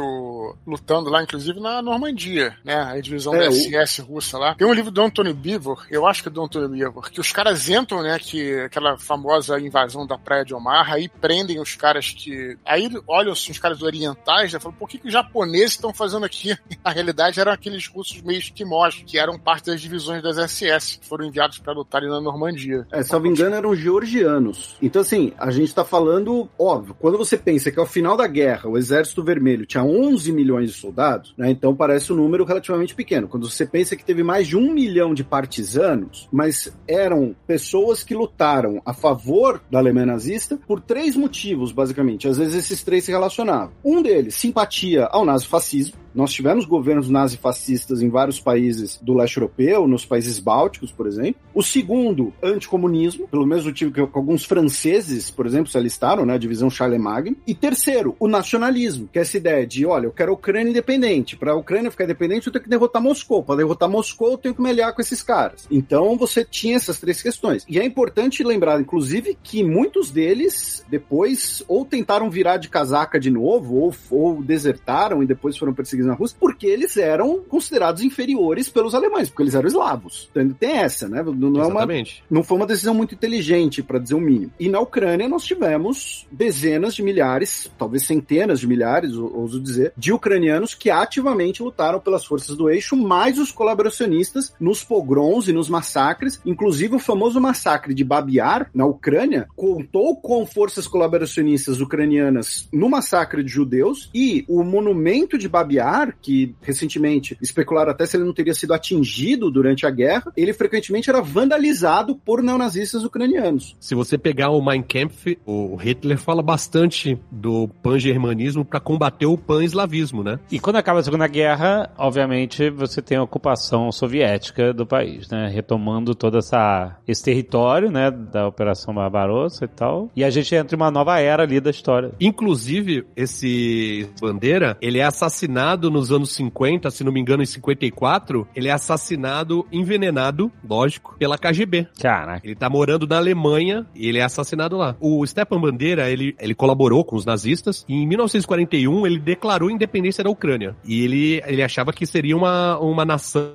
lutando lá, inclusive, na Normandia, né? A divisão É, da o- SS russa lá. Tem um livro do Antônio Bivor, eu acho que é do Antônio Bivor, que os caras entram, né? Que aquela famosa invasão da praia de Omaha, aí prendem os caras que. Aí olham assim, os caras orientais, Falam, por que, que os japoneses estão fazendo aqui? Na realidade, eram aqueles russos meio esquimós, que eram parte das divisões das SS, que foram enviados para lutarem na Normandia. É, salvo engano, eram georgianos. Então, assim, a gente tá falando, óbvio, quando você pensa que ao final da guerra o Exército Vermelho tinha 11 milhões de soldados, né, então parece um número relativamente pequeno. Quando você pensa que teve mais de um milhão de partisanos, mas eram pessoas que lutaram a favor da Alemanha nazista por três motivos, basicamente. Às vezes esses três se relacionavam. Um deles, simpatia ao nazifascismo. Nós tivemos governos nazifascistas em vários países do leste europeu, nos países bálticos, por exemplo. O segundo, anticomunismo, pelo mesmo motivo que alguns franceses, por exemplo, se alistaram, né, a divisão Charlemagne. E terceiro, o nacionalismo, que é essa ideia de, olha, eu quero a Ucrânia independente. Para a Ucrânia ficar independente, eu tenho que derrotar Moscou. Para derrotar Moscou, eu tenho que me aliar com esses caras. Então, você tinha essas três questões. E é importante lembrar, inclusive, que muitos deles depois ou tentaram virar de casaca de novo, ou, ou desertaram e depois foram perseguidos na Rússia, porque eles eram considerados inferiores pelos alemães, porque eles eram eslavos. Então tem essa, né? Não, não é uma, não foi uma decisão muito inteligente, para dizer o mínimo. E na Ucrânia nós tivemos dezenas de milhares, talvez centenas de milhares, ou- ouso dizer, de ucranianos que ativamente lutaram pelas forças do eixo, mais os colaboracionistas nos pogroms e nos massacres. Inclusive o famoso massacre de Babiar, na Ucrânia, contou com forças colaboracionistas ucranianas no massacre de judeus e o monumento de Babiar, que recentemente especularam até se ele não teria sido atingido durante a guerra, ele frequentemente era vandalizado por neonazistas ucranianos. Se você pegar o Mein Kampf, o Hitler fala bastante do pan-germanismo para combater o pan-eslavismo, né? E quando acaba a Segunda Guerra, obviamente, você tem a ocupação soviética do país, né? Retomando todo essa, esse território, né? Da Operação Barbarossa e tal. E a gente entra em uma nova era ali da história. Inclusive, esse Bandeira, ele é assassinado nos anos 50, se não me engano, em 54, ele é assassinado, envenenado, lógico, pela KGB. Caraca. Ele tá morando na Alemanha e ele é assassinado lá. O Stepan Bandeira, ele, ele colaborou com os nazistas e em 1941 ele declarou independência da Ucrânia. E ele, ele achava que seria uma, uma nação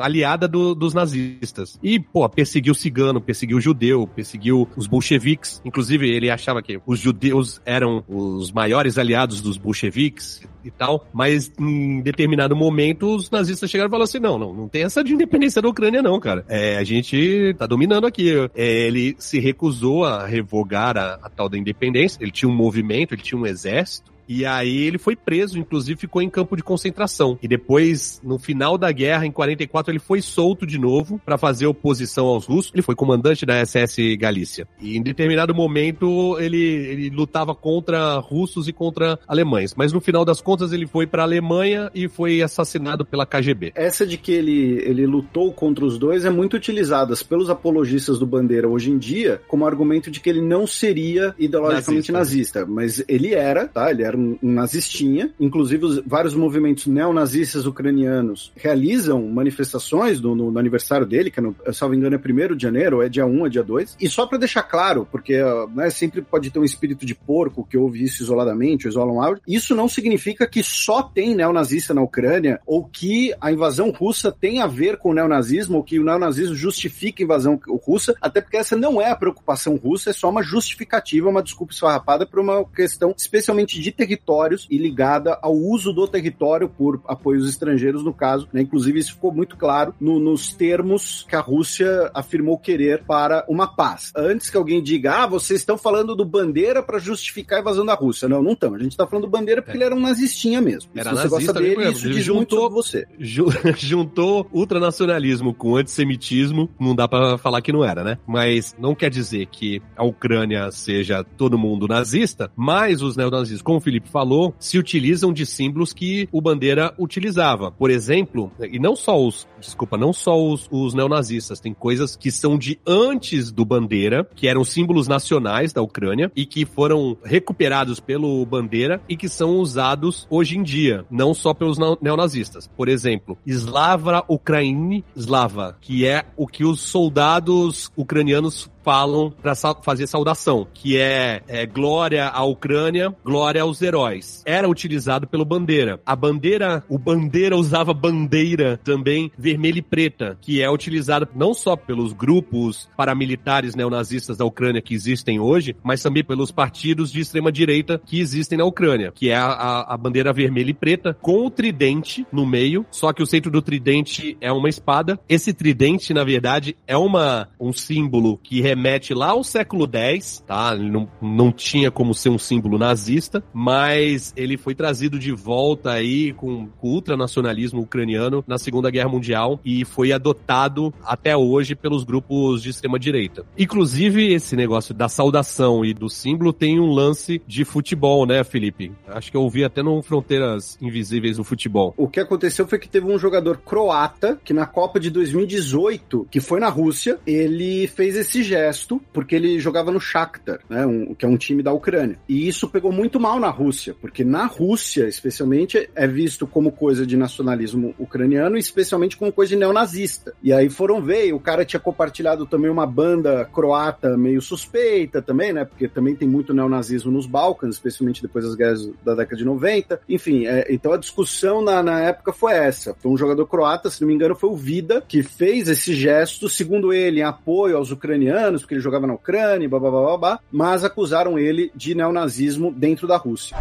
aliada do- dos nazistas. E, pô, perseguiu o cigano, perseguiu o judeu, perseguiu os bolcheviques. Inclusive, ele achava que os judeus eram os maiores aliados dos bolcheviques e tal, mas em determinado momento os nazistas chegaram e falaram assim, não, não, não tem essa de independência da Ucrânia não, cara. É, a gente tá dominando aqui. É, ele se recusou a revogar a, a tal da independência, ele tinha um movimento, ele tinha um exército, e aí ele foi preso, inclusive ficou em campo de concentração. E depois, no final da guerra, em 44, ele foi solto de novo para fazer oposição aos russos. Ele foi comandante da SS Galícia. E em determinado momento ele, ele lutava contra russos e contra alemães. Mas no final das contas ele foi para Alemanha e foi assassinado pela KGB. Essa de que ele, ele lutou contra os dois é muito utilizada pelos apologistas do Bandeira hoje em dia como argumento de que ele não seria ideologicamente Nazista. nazista, mas ele era, tá? Ele era nazistinha. Inclusive, os, vários movimentos neonazistas ucranianos realizam manifestações no, no- no aniversário dele, que, é no, salvo engano, é 1 de janeiro, é dia 1, é dia 2. E só pra deixar claro, porque ó, né, sempre pode ter um espírito de porco que ouve isso isoladamente, ou isola um áudio, isso não significa que só tem neonazista na Ucrânia, ou que a invasão russa tem a ver com o neonazismo, ou que o neonazismo justifica a invasão russa, até porque essa não é a preocupação russa, é só uma justificativa, uma desculpa esfarrapada para uma questão especialmente de territórios e ligada ao uso do território por apoios estrangeiros, no caso, né? Inclusive, isso ficou muito claro no- nos termos que a Rússia afirmou querer para uma paz. Antes que alguém diga, ah, vocês estão falando do Bandeira para justificar a invasão da Rússia. Não, não estamos. A gente está falando do Bandeira porque ele era um nazistinha mesmo. Era se você nazista gosta dele, isso diz juntou- você. Ju- juntou ultranacionalismo com antissemitismo, não dá pra falar que não era, né? Mas não quer dizer que a Ucrânia seja todo mundo nazista, mas os neonazistas, como o Felipe falou, se utilizam de símbolos que o Bandeira utilizava. Por exemplo, e não só os, desculpa, não só os, os neonazistas, tem coisas que são de antes do Bandeira, que eram símbolos nacionais da Ucrânia e que foram recuperados pelo Bandeira e que são usados hoje em dia, não só pelos neo- neonazistas. Por exemplo, Slava Ukraine Slava, que é o que os soldados ucranianos falam para fazer saudação, que é, é glória à Ucrânia, glória aos heróis. Era utilizado pelo Bandeira. A bandeira, o Bandeira usava bandeira também vermelha e preta, que é utilizada não só pelos grupos paramilitares neonazistas da Ucrânia que existem hoje, mas também pelos partidos de extrema direita que existem na Ucrânia, que é a, a- a bandeira vermelha e preta com o tridente no meio, só que o centro do tridente é uma espada. Esse tridente, na verdade, é uma um símbolo que remete lá ao século X, tá? Não, não tinha como ser um símbolo nazista, mas ele foi trazido de volta aí com, com o ultranacionalismo ucraniano na Segunda Guerra Mundial e foi adotado até hoje pelos grupos de extrema direita. Inclusive, esse negócio da saudação e do símbolo tem um lance de futebol, né, Felipe? Acho que eu ouvi até no Fronteiras Invisíveis no futebol. O que aconteceu foi que teve um jogador croata que na Copa de 2018, que foi na Rússia, ele fez esse gesto porque ele jogava no Shakhtar, né, um, que é um time da Ucrânia. E isso pegou muito mal na Rússia, porque na Rússia, especialmente, é visto como coisa de nacionalismo ucraniano, especialmente coisa de neonazista. E aí foram ver, o cara tinha compartilhado também uma banda croata meio suspeita também, né, porque também tem muito neonazismo nos Balcãs, especialmente depois das guerras da década de 90. Enfim, é, então a discussão na, na época foi essa. Foi um jogador croata, se não me engano, foi o Vida, que fez esse gesto, segundo ele, em apoio aos ucranianos, porque ele jogava na Ucrânia, blá, blá, blá, blá, blá mas acusaram ele de neonazismo dentro da Rússia.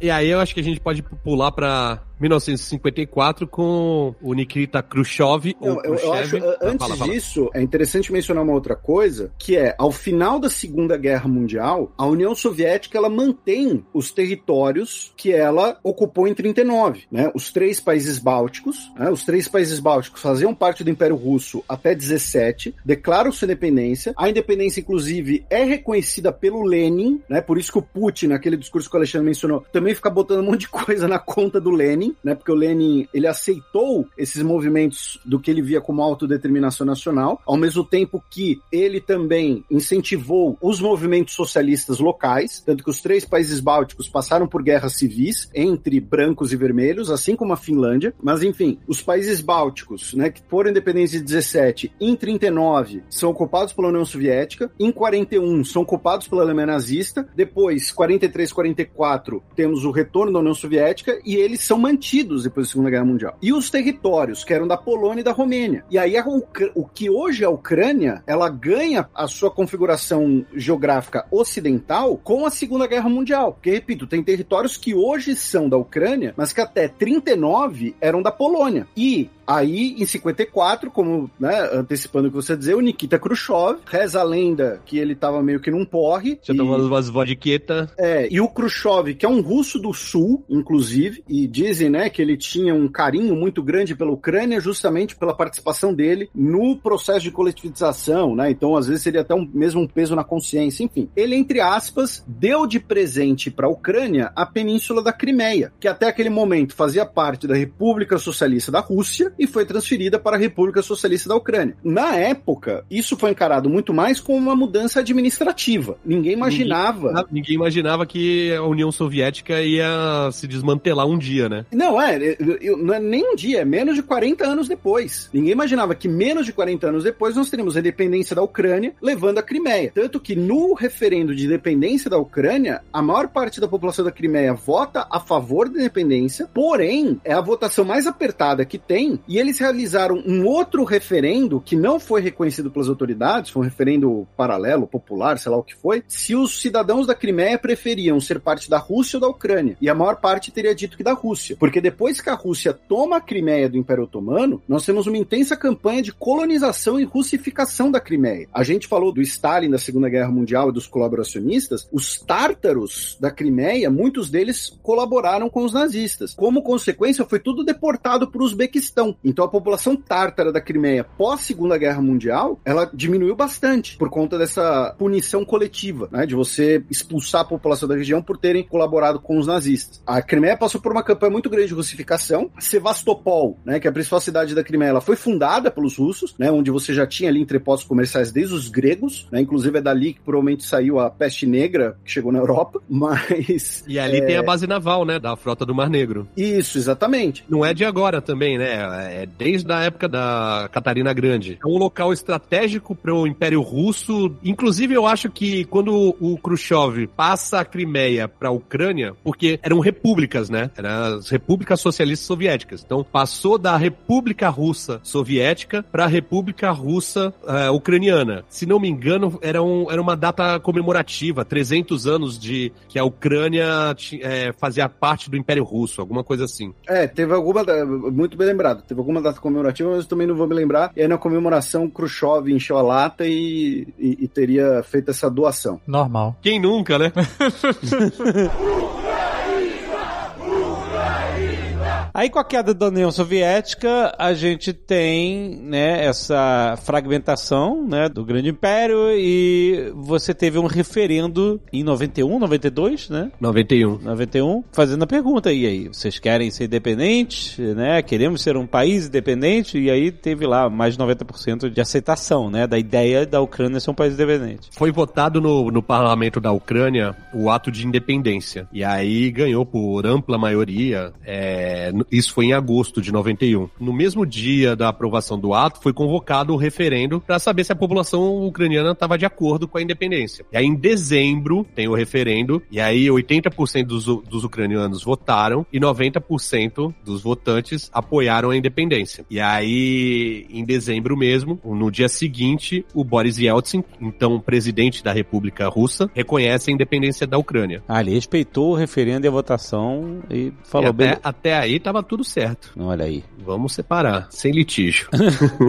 E aí eu acho que a gente pode pular pra 1954 com o Nikita Khrushchev. Não, ou eu, eu acho, Khrushchev. uh, antes Fala, fala. disso, é interessante mencionar uma outra coisa, que é, ao final da Segunda Guerra Mundial, a União Soviética, ela mantém os territórios que ela ocupou em 39, né? Os três países bálticos, né? Os três países bálticos faziam parte do Império Russo até 17, declaram sua independência, a independência, inclusive, é reconhecida pelo Lenin, né? Por isso que o Putin, naquele discurso que o Alexandre mencionou, também fica botando um monte de coisa na conta do Lenin, né? Porque o Lenin, ele aceitou esses movimentos do que ele via como autodeterminação nacional, ao mesmo tempo que ele também incentivou os movimentos socialistas locais, tanto que os três países bálticos passaram por guerras civis entre brancos e vermelhos, assim como a Finlândia, mas enfim, os países bálticos, né, que foram independentes em 17, em 39 são ocupados pela União Soviética, em 41 são ocupados pela Alemanha nazista, depois 43, 44 temos o retorno da União Soviética e eles são mantidos depois da Segunda Guerra Mundial. E os territórios, que eram da Polônia e da Romênia. E aí o que hoje é a Ucrânia, ela ganha a sua configuração geográfica ocidental com a Segunda Guerra Mundial. Porque, repito, tem territórios que hoje são da Ucrânia, mas que até 39 eram da Polônia. E Aí, em 54, como, né, antecipando o que você dizer, o Nikita Khrushchev, reza a lenda que ele tava meio que num porre. Já e- tomando umas vodqueta. é, e o Khrushchev, que é um russo do sul, inclusive, e dizem, né, que ele tinha um carinho muito grande pela Ucrânia justamente pela participação dele no processo de coletivização, né? Então, às vezes seria até um, mesmo um peso na consciência, enfim. Ele, entre aspas, deu de presente para a Ucrânia a península da Crimeia, que até aquele momento fazia parte da República Socialista da Rússia e foi transferida para a República Socialista da Ucrânia. Na época, isso foi encarado muito mais como uma mudança administrativa. Ninguém imaginava. Ah, Ninguém imaginava que a União Soviética ia se desmantelar um dia, né? Não, é, eu- não é nem um dia, é menos de 40 anos depois. Ninguém imaginava que menos de 40 anos depois nós teríamos a independência da Ucrânia levando a Crimeia. Tanto que no referendo de independência da Ucrânia, a maior parte da população da Crimeia vota a favor da independência, porém, é a votação mais apertada que tem, e eles realizaram um outro referendo que não foi reconhecido pelas autoridades, foi um referendo paralelo, popular, sei lá o que foi, se os cidadãos da Crimeia preferiam ser parte da Rússia ou da Ucrânia. E a maior parte teria dito que da Rússia. Porque depois que a Rússia toma a Crimeia do Império Otomano, nós temos uma intensa campanha de colonização e russificação da Crimeia. A gente falou do Stalin da Segunda Guerra Mundial e dos colaboracionistas. Os tártaros da Crimeia, muitos deles colaboraram com os nazistas. Como consequência, foi tudo deportado para o Uzbequistão. Então a população tártara da Crimeia pós Segunda Guerra Mundial, ela diminuiu bastante por conta dessa punição coletiva, né, de você expulsar a população da região por terem colaborado com os nazistas. A Crimeia passou por uma campanha muito grande de russificação. Sevastopol, né, que é a principal cidade da Crimeia, ela foi fundada pelos russos, né, onde você já tinha ali entrepostos comerciais desde os gregos, né, inclusive é dali que provavelmente saiu a peste negra que chegou na Europa, mas E ali tem a base naval, né? Da frota do Mar Negro. isso, exatamente. Não é de agora também, né? É desde a época da Catarina Grande. É um local estratégico para o Império Russo. Inclusive, eu acho que quando o Khrushchev passa a Crimeia para a Ucrânia, porque eram repúblicas, né? Eram as repúblicas socialistas soviéticas. Então, passou da República Russa Soviética para a República Russa eh, Ucraniana. Se não me engano, era, um- era uma data comemorativa, 300 anos de que a Ucrânia eh, fazia parte do Império Russo, alguma coisa assim. É, teve alguma. da- Muito bem lembrado. Teve alguma data comemorativa, mas eu também não vou me lembrar. E aí na comemoração, Khrushchev encheu a lata e, e- e teria feito essa doação. Normal. Quem nunca, né? Aí com a queda da União Soviética, a gente tem, né, essa fragmentação, né, do grande império e você teve um referendo em 91, 92, né? 91. 91, fazendo a pergunta, e aí, vocês querem ser independentes, né? Queremos ser um país independente? E aí teve lá mais de 90% de aceitação, né? Da ideia da Ucrânia ser um país independente. Foi votado no, no parlamento da Ucrânia o ato de independência. E aí ganhou por ampla maioria. é, isso foi em agosto de 91. No mesmo dia da aprovação do ato, foi convocado o referendo para saber se a população ucraniana estava de acordo com a independência. E aí em dezembro tem o referendo. E aí 80% dos, dos ucranianos votaram e 90% dos votantes apoiaram a independência. E aí, em dezembro mesmo, no dia seguinte, o Boris Yeltsin, então presidente da República Russa, reconhece a independência da Ucrânia. Ah, ele respeitou o referendo e a votação e falou e bem. até, até aí tava tudo certo. Olha aí. Vamos separar, sem litígio.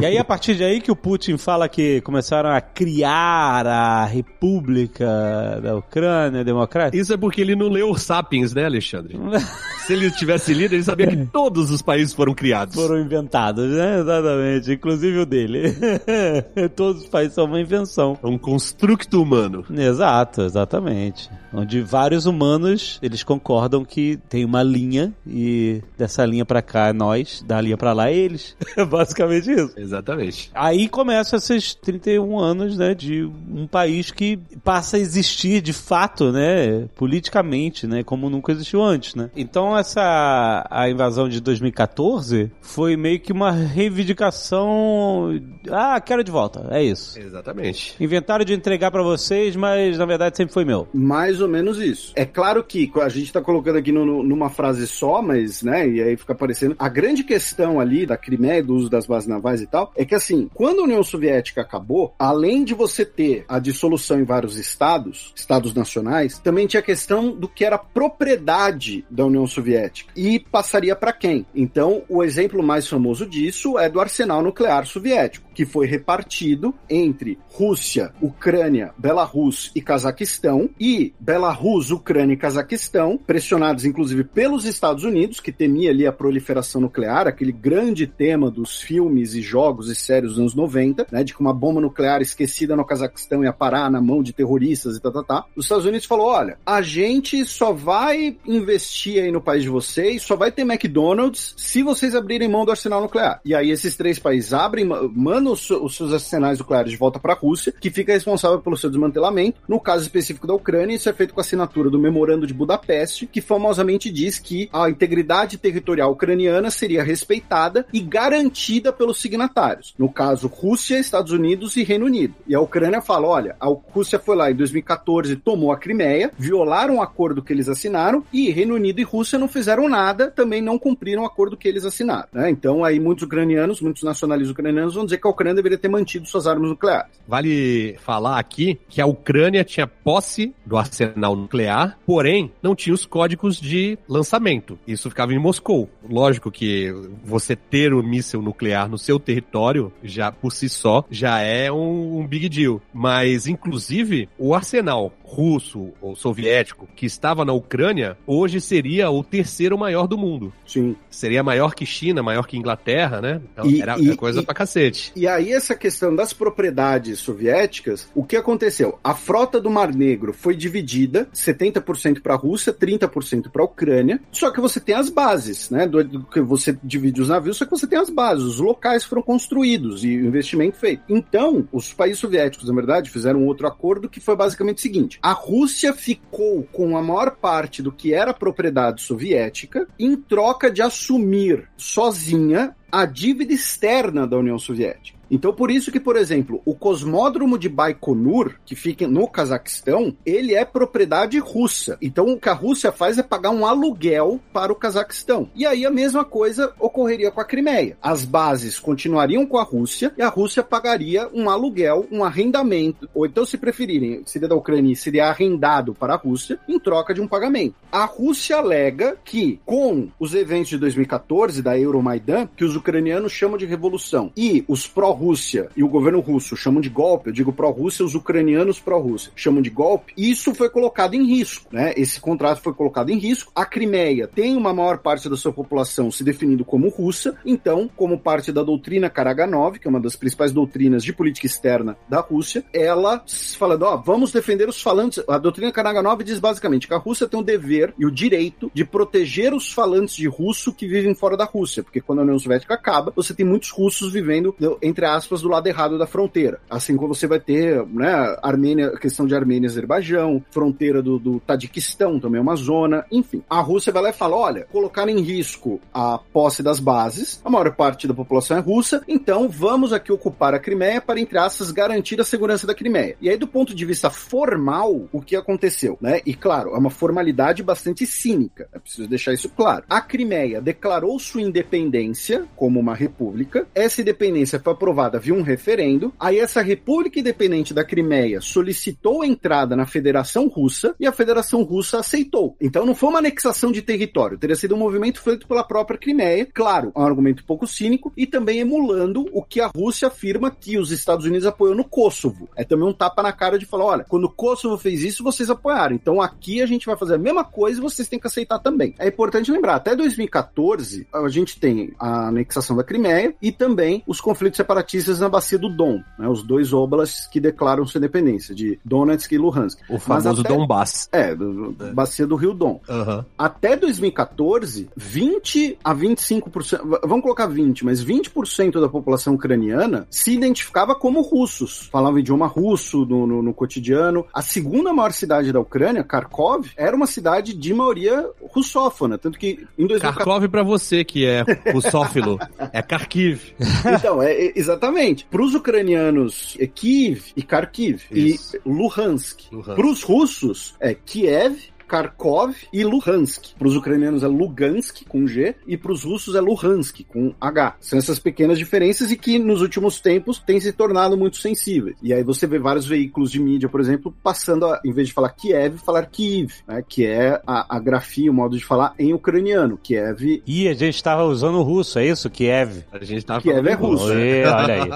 E aí, a partir de aí que o Putin fala que começaram a criar a República da Ucrânia Democrática. Isso é porque ele não leu o Sapiens, né, Alexandre? Se ele tivesse lido, ele sabia que todos os países foram criados. Foram inventados, né? Exatamente. Inclusive o dele. Todos os países são uma invenção. É um construto humano. Exato, exatamente. Onde vários humanos, eles concordam que tem uma linha e dessa linha pra cá é nós, da linha pra lá é eles. É basicamente isso. Exatamente. Aí começa esses 31 anos, né, de um país que passa a existir de fato, né, politicamente, né, como nunca existiu antes, né. Então essa a invasão de 2014 foi meio que uma reivindicação, ah, quero de volta, é isso. Exatamente. Inventaram de entregar pra vocês, mas na verdade sempre foi meu. Mais ou menos isso. É claro que a gente tá colocando aqui no- numa frase só, mas, né, e aí fica aparecendo. A grande questão ali da Crimeia, do uso das bases navais e tal, é que assim, quando a União Soviética acabou, além de você ter a dissolução em vários estados, estados nacionais, também tinha a questão do que era propriedade da União Soviética. E passaria para quem? Então, o exemplo mais famoso disso é do arsenal nuclear soviético, que foi repartido entre Rússia, Ucrânia, Belarus e Cazaquistão, e Belarus, Ucrânia e Cazaquistão, pressionados inclusive pelos Estados Unidos, que temia ali a proliferação nuclear, aquele grande tema dos filmes e jogos e séries dos anos 90, né, de que uma bomba nuclear esquecida no Cazaquistão ia parar na mão de terroristas e tá, tá, tá. Os Estados Unidos falou, olha, a gente só vai investir aí no país de vocês, só vai ter McDonald's se vocês abrirem mão do arsenal nuclear. E aí esses três países abrem, ma- mandam os, os seus arsenais nucleares de volta para a Rússia, que fica responsável pelo seu desmantelamento. No caso específico da Ucrânia, isso é feito com a assinatura do Memorando de Budapeste, que famosamente diz que a integridade territorial ucraniana seria respeitada e garantida pelos signatários. No caso, Rússia, Estados Unidos e Reino Unido. E a Ucrânia fala: olha, a Rússia foi lá em 2014, tomou a Crimeia, violaram o acordo que eles assinaram, e Reino Unido e Rússia não fizeram nada, também não cumpriram o acordo que eles assinaram. né? Então, aí muitos ucranianos, muitos nacionalistas ucranianos vão dizer que a Ucrânia deveria ter mantido suas armas nucleares. Vale falar aqui que a Ucrânia tinha posse do arsenal nuclear, porém não tinha os códigos de lançamento. Isso ficava em Moscou. Lógico que você ter o míssil nuclear no seu território, já por si só, já é um, um big deal. Mas, inclusive, o arsenal russo ou soviético que estava na Ucrânia, hoje seria o terceiro maior do mundo. Sim. Seria maior que China, maior que Inglaterra, né? Então, E- era, e- coisa e- pra cacete. E aí, essa questão das propriedades soviéticas, o que aconteceu? A frota do Mar Negro foi dividida, 70% para a Rússia, 30% para a Ucrânia. Só que você tem as bases, né? Do, do que você divide os navios, só que você tem as bases, os locais foram construídos e o investimento feito. Então, os países soviéticos, na verdade, fizeram um outro acordo que foi basicamente o seguinte: a Rússia ficou com a maior parte do que era propriedade soviética em troca de assumir sozinha a dívida externa da União Soviética. Então, por isso que, por exemplo, o cosmódromo de Baikonur, que fica no Cazaquistão, ele é propriedade russa. Então, o que a Rússia faz é pagar um aluguel para o Cazaquistão. E aí a mesma coisa ocorreria com a Crimeia. As bases continuariam com a Rússia e a Rússia pagaria um aluguel, um arrendamento, ou então, se preferirem, seria da Ucrânia, seria arrendado para a Rússia em troca de um pagamento. A Rússia alega que, com os eventos de 2014 da Euromaidan, que os ucranianos chamam de revolução e os pró-Rússia e o governo russo chamam de golpe, eu digo pró-Rússia, os ucranianos pró-Rússia chamam de golpe, isso foi colocado em risco, né? Esse contrato foi colocado em risco. A Crimeia tem uma maior parte da sua população se definindo como russa, então, como parte da doutrina Karaganov, que é uma das principais doutrinas de política externa da Rússia, ela falando, ó, vamos defender os falantes. A doutrina Karaganov diz basicamente que a Rússia tem o dever e o direito de proteger os falantes de russo que vivem fora da Rússia, porque quando a União Soviética acaba, você tem muitos russos vivendo, entre aspas, do lado errado da fronteira. Assim como você vai ter, né, Armênia, questão de Armênia e Azerbaijão, fronteira do, do Tadiquistão também é uma zona, enfim. A Rússia vai lá e fala, olha, colocar em risco a posse das bases, a maior parte da população é russa, então vamos aqui ocupar a Crimeia para, entre aspas, garantir a segurança da Crimeia. E aí, do ponto de vista formal, o que aconteceu, né? E claro, é uma formalidade bastante cínica, é preciso deixar isso claro. A Crimeia declarou sua independência como uma república, essa independência foi aprovada via um referendo, aí essa república independente da Crimeia solicitou a entrada na Federação Russa e a Federação Russa aceitou. Então não foi uma anexação de território, teria sido um movimento feito pela própria Crimeia, claro, é um argumento um pouco cínico e também emulando o que a Rússia afirma que os Estados Unidos apoiou no Kosovo. É também um tapa na cara de falar, olha, quando o Kosovo fez isso, vocês apoiaram. Então aqui a gente vai fazer a mesma coisa e vocês têm que aceitar também. É importante lembrar, até 2014 a gente tem a anexação da Crimeia e também os conflitos separatistas na bacia do Don, né, os dois oblasts que declaram sua independência, de Donetsk e Luhansk. O famoso até, Donbass. É, do, bacia do Rio Don. Uhum. Até 2014, 20 a 25%, vamos colocar 20, mas 20% da população ucraniana se identificava como russos, falava idioma russo no, no, no, cotidiano. A segunda maior cidade da Ucrânia, Kharkov, era uma cidade de maioria russófona, tanto que em 2014... Kharkov para você que é russófilo, é Kharkiv. Então, é, é exatamente. Para os ucranianos, é Kiev e Kharkiv Isso. e Luhansk. Luhansk. Para os russos, é Kiev, Kharkov e Luhansk. Para os ucranianos é Lugansk com G e para os russos é Luhansk com H. São essas pequenas diferenças e que nos últimos tempos têm se tornado muito sensíveis. E aí você vê vários veículos de mídia, por exemplo, passando a, em vez de falar Kiev, falar Kiev, né, que é a, a grafia, o modo de falar em ucraniano. Kiev. E a gente estava usando o russo, é isso? Kiev. A gente estava Kiev é russo. Oi, olha aí.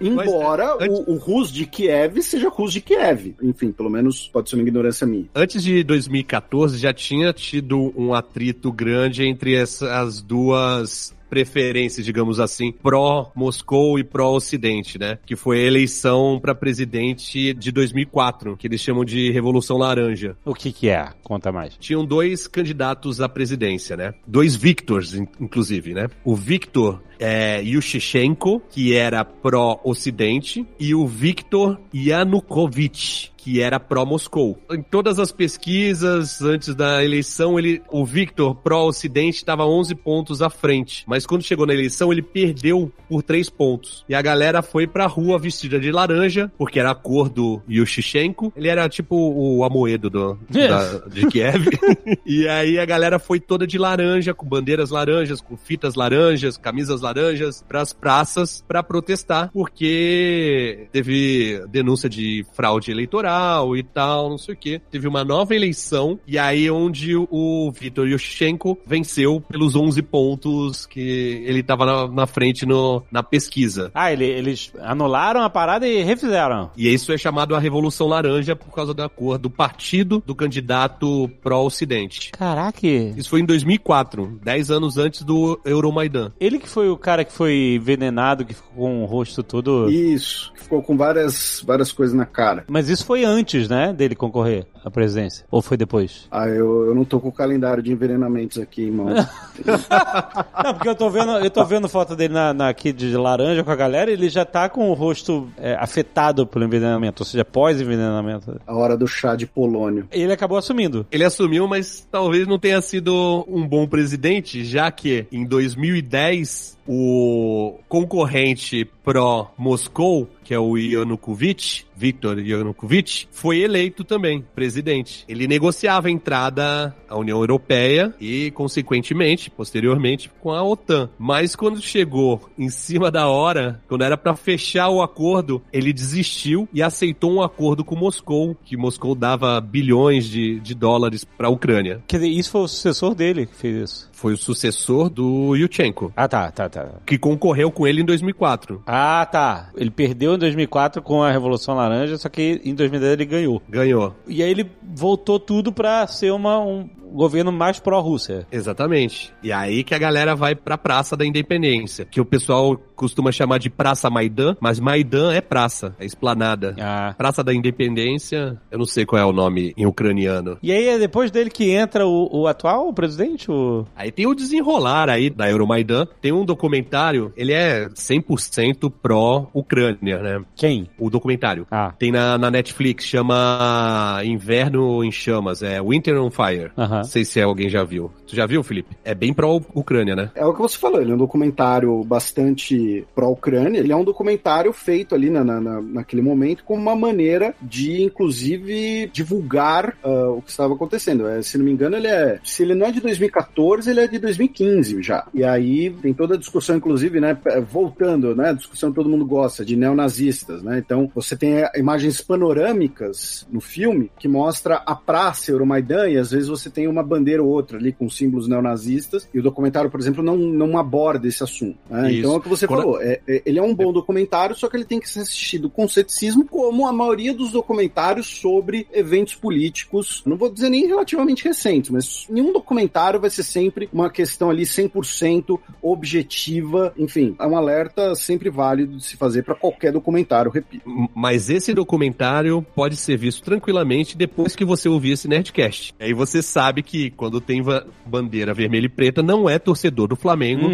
Embora Mas, o, o russo de Kiev seja russo de Kiev. Enfim, pelo menos pode ser uma ignorância minha. Antes de 2014 2014 já tinha tido um atrito grande entre essas duas preferências, digamos assim, pró-Moscou e pró-Ocidente, né? Que foi a eleição para presidente de 2004, que eles chamam de Revolução Laranja. O que que é? Conta mais. Tinham dois candidatos à presidência, né? Dois Victors, inclusive, né? O Victor é, Yushchenko, que era pró-Ocidente, e o Viktor Yanukovych, que era pró-Moscou. Em todas as pesquisas antes da eleição, ele, o Victor pró-Ocidente estava 11 pontos à frente, mas quando chegou na eleição ele perdeu por 3 pontos. E a galera foi pra rua vestida de laranja, porque era a cor do Yushchenko. Ele era tipo o Amoedo do, da, de Kiev. e aí a galera foi toda de laranja, com bandeiras laranjas, com fitas laranjas, camisas laranjas, pras praças para protestar, porque teve denúncia de fraude eleitoral e tal, não sei o que. Teve uma nova eleição, e aí onde o Vitor Yushchenko venceu pelos 11 pontos que ele tava na, na frente no, na pesquisa. Ah, ele, eles anularam a parada e refizeram. E isso é chamado a Revolução Laranja por causa da cor do partido do candidato pró-Ocidente. Caraca! Isso foi em 2004, 10 anos antes do Euromaidan. Ele que foi o cara que foi envenenado, que ficou com o rosto todo... Isso, que ficou com várias, várias coisas na cara. Mas isso foi antes, né, dele concorrer à presidência? Ou foi depois? Ah, eu, eu não tô com o calendário de envenenamentos aqui, irmão. não, porque eu tô vendo, eu tô vendo foto dele na, na, aqui de laranja com a galera e ele já tá com o rosto é, afetado pelo envenenamento, ou seja, pós-envenenamento. A hora do chá de polônio. Ele acabou assumindo. Ele assumiu, mas talvez não tenha sido um bom presidente, já que em 2010 o concorrente pró-Moscou, que é o Yanukovych, Viktor Yanukovych, foi eleito também presidente. Ele negociava a entrada à União Europeia e, consequentemente, posteriormente, com a OTAN. Mas quando chegou em cima da hora, quando era para fechar o acordo, ele desistiu e aceitou um acordo com Moscou, que Moscou dava bilhões de, de dólares para a Ucrânia. Quer dizer, isso foi o sucessor dele que fez isso? Foi o sucessor do Yushchenko. Ah, tá, tá, tá. que concorreu com ele em 2004. Ah, tá. Ele perdeu em 2004 com a Revolução Laranja, só que em 2010 ele ganhou. Ganhou. E aí ele voltou tudo pra ser uma, um governo mais pró-Rússia. Exatamente. E aí que a galera vai pra Praça da Independência, que o pessoal costuma chamar de Praça Maidan, mas Maidan é praça, é esplanada. Ah. Praça da Independência, eu não sei qual é o nome em ucraniano. E aí é depois dele que entra o, o atual presidente? O... Aí tem o desenrolar aí da Euromaidan. Tem um documentário, ele é 100% pró-Ucrânia, né? Quem? O documentário. Ah. Tem na, na Netflix, chama Inverno em Chamas, é Winter on Fire. Aham. Não sei se alguém já viu. Tu já viu, Felipe? É bem pró-Ucrânia, né? É o que você falou, ele é um documentário bastante pró-Ucrânia. Ele é um documentário feito ali na, na- na- naquele momento como uma maneira de, inclusive, divulgar ah, o que estava acontecendo. É, se não me engano, ele é. Se ele não é de 2014, ele é de 2015 já. E aí tem toda a discussão, inclusive, né? p- Voltando, né? A discussão que todo mundo gosta, de neonazistas, né? Então, você tem eh, imagens panorâmicas no filme que mostra a praça Euromaidan e às vezes você tem uma bandeira ou outra ali com símbolos neonazistas e o documentário, por exemplo, não, não aborda esse assunto. né? Então é o que você Quando- falou, é- é- ele é um bom documentário, só que ele tem que ser assistido com ceticismo, como a maioria dos documentários sobre eventos políticos, não vou dizer nem relativamente recentes, mas nenhum documentário vai ser sempre uma questão ali 100% objetiva, enfim, é um alerta sempre válido de se fazer para qualquer documentário, repito. Mas esse documentário pode ser visto tranquilamente depois que você ouvir esse Nerdcast. Aí você sabe que quando tem bandeira vermelha e preta, não é torcedor do Flamengo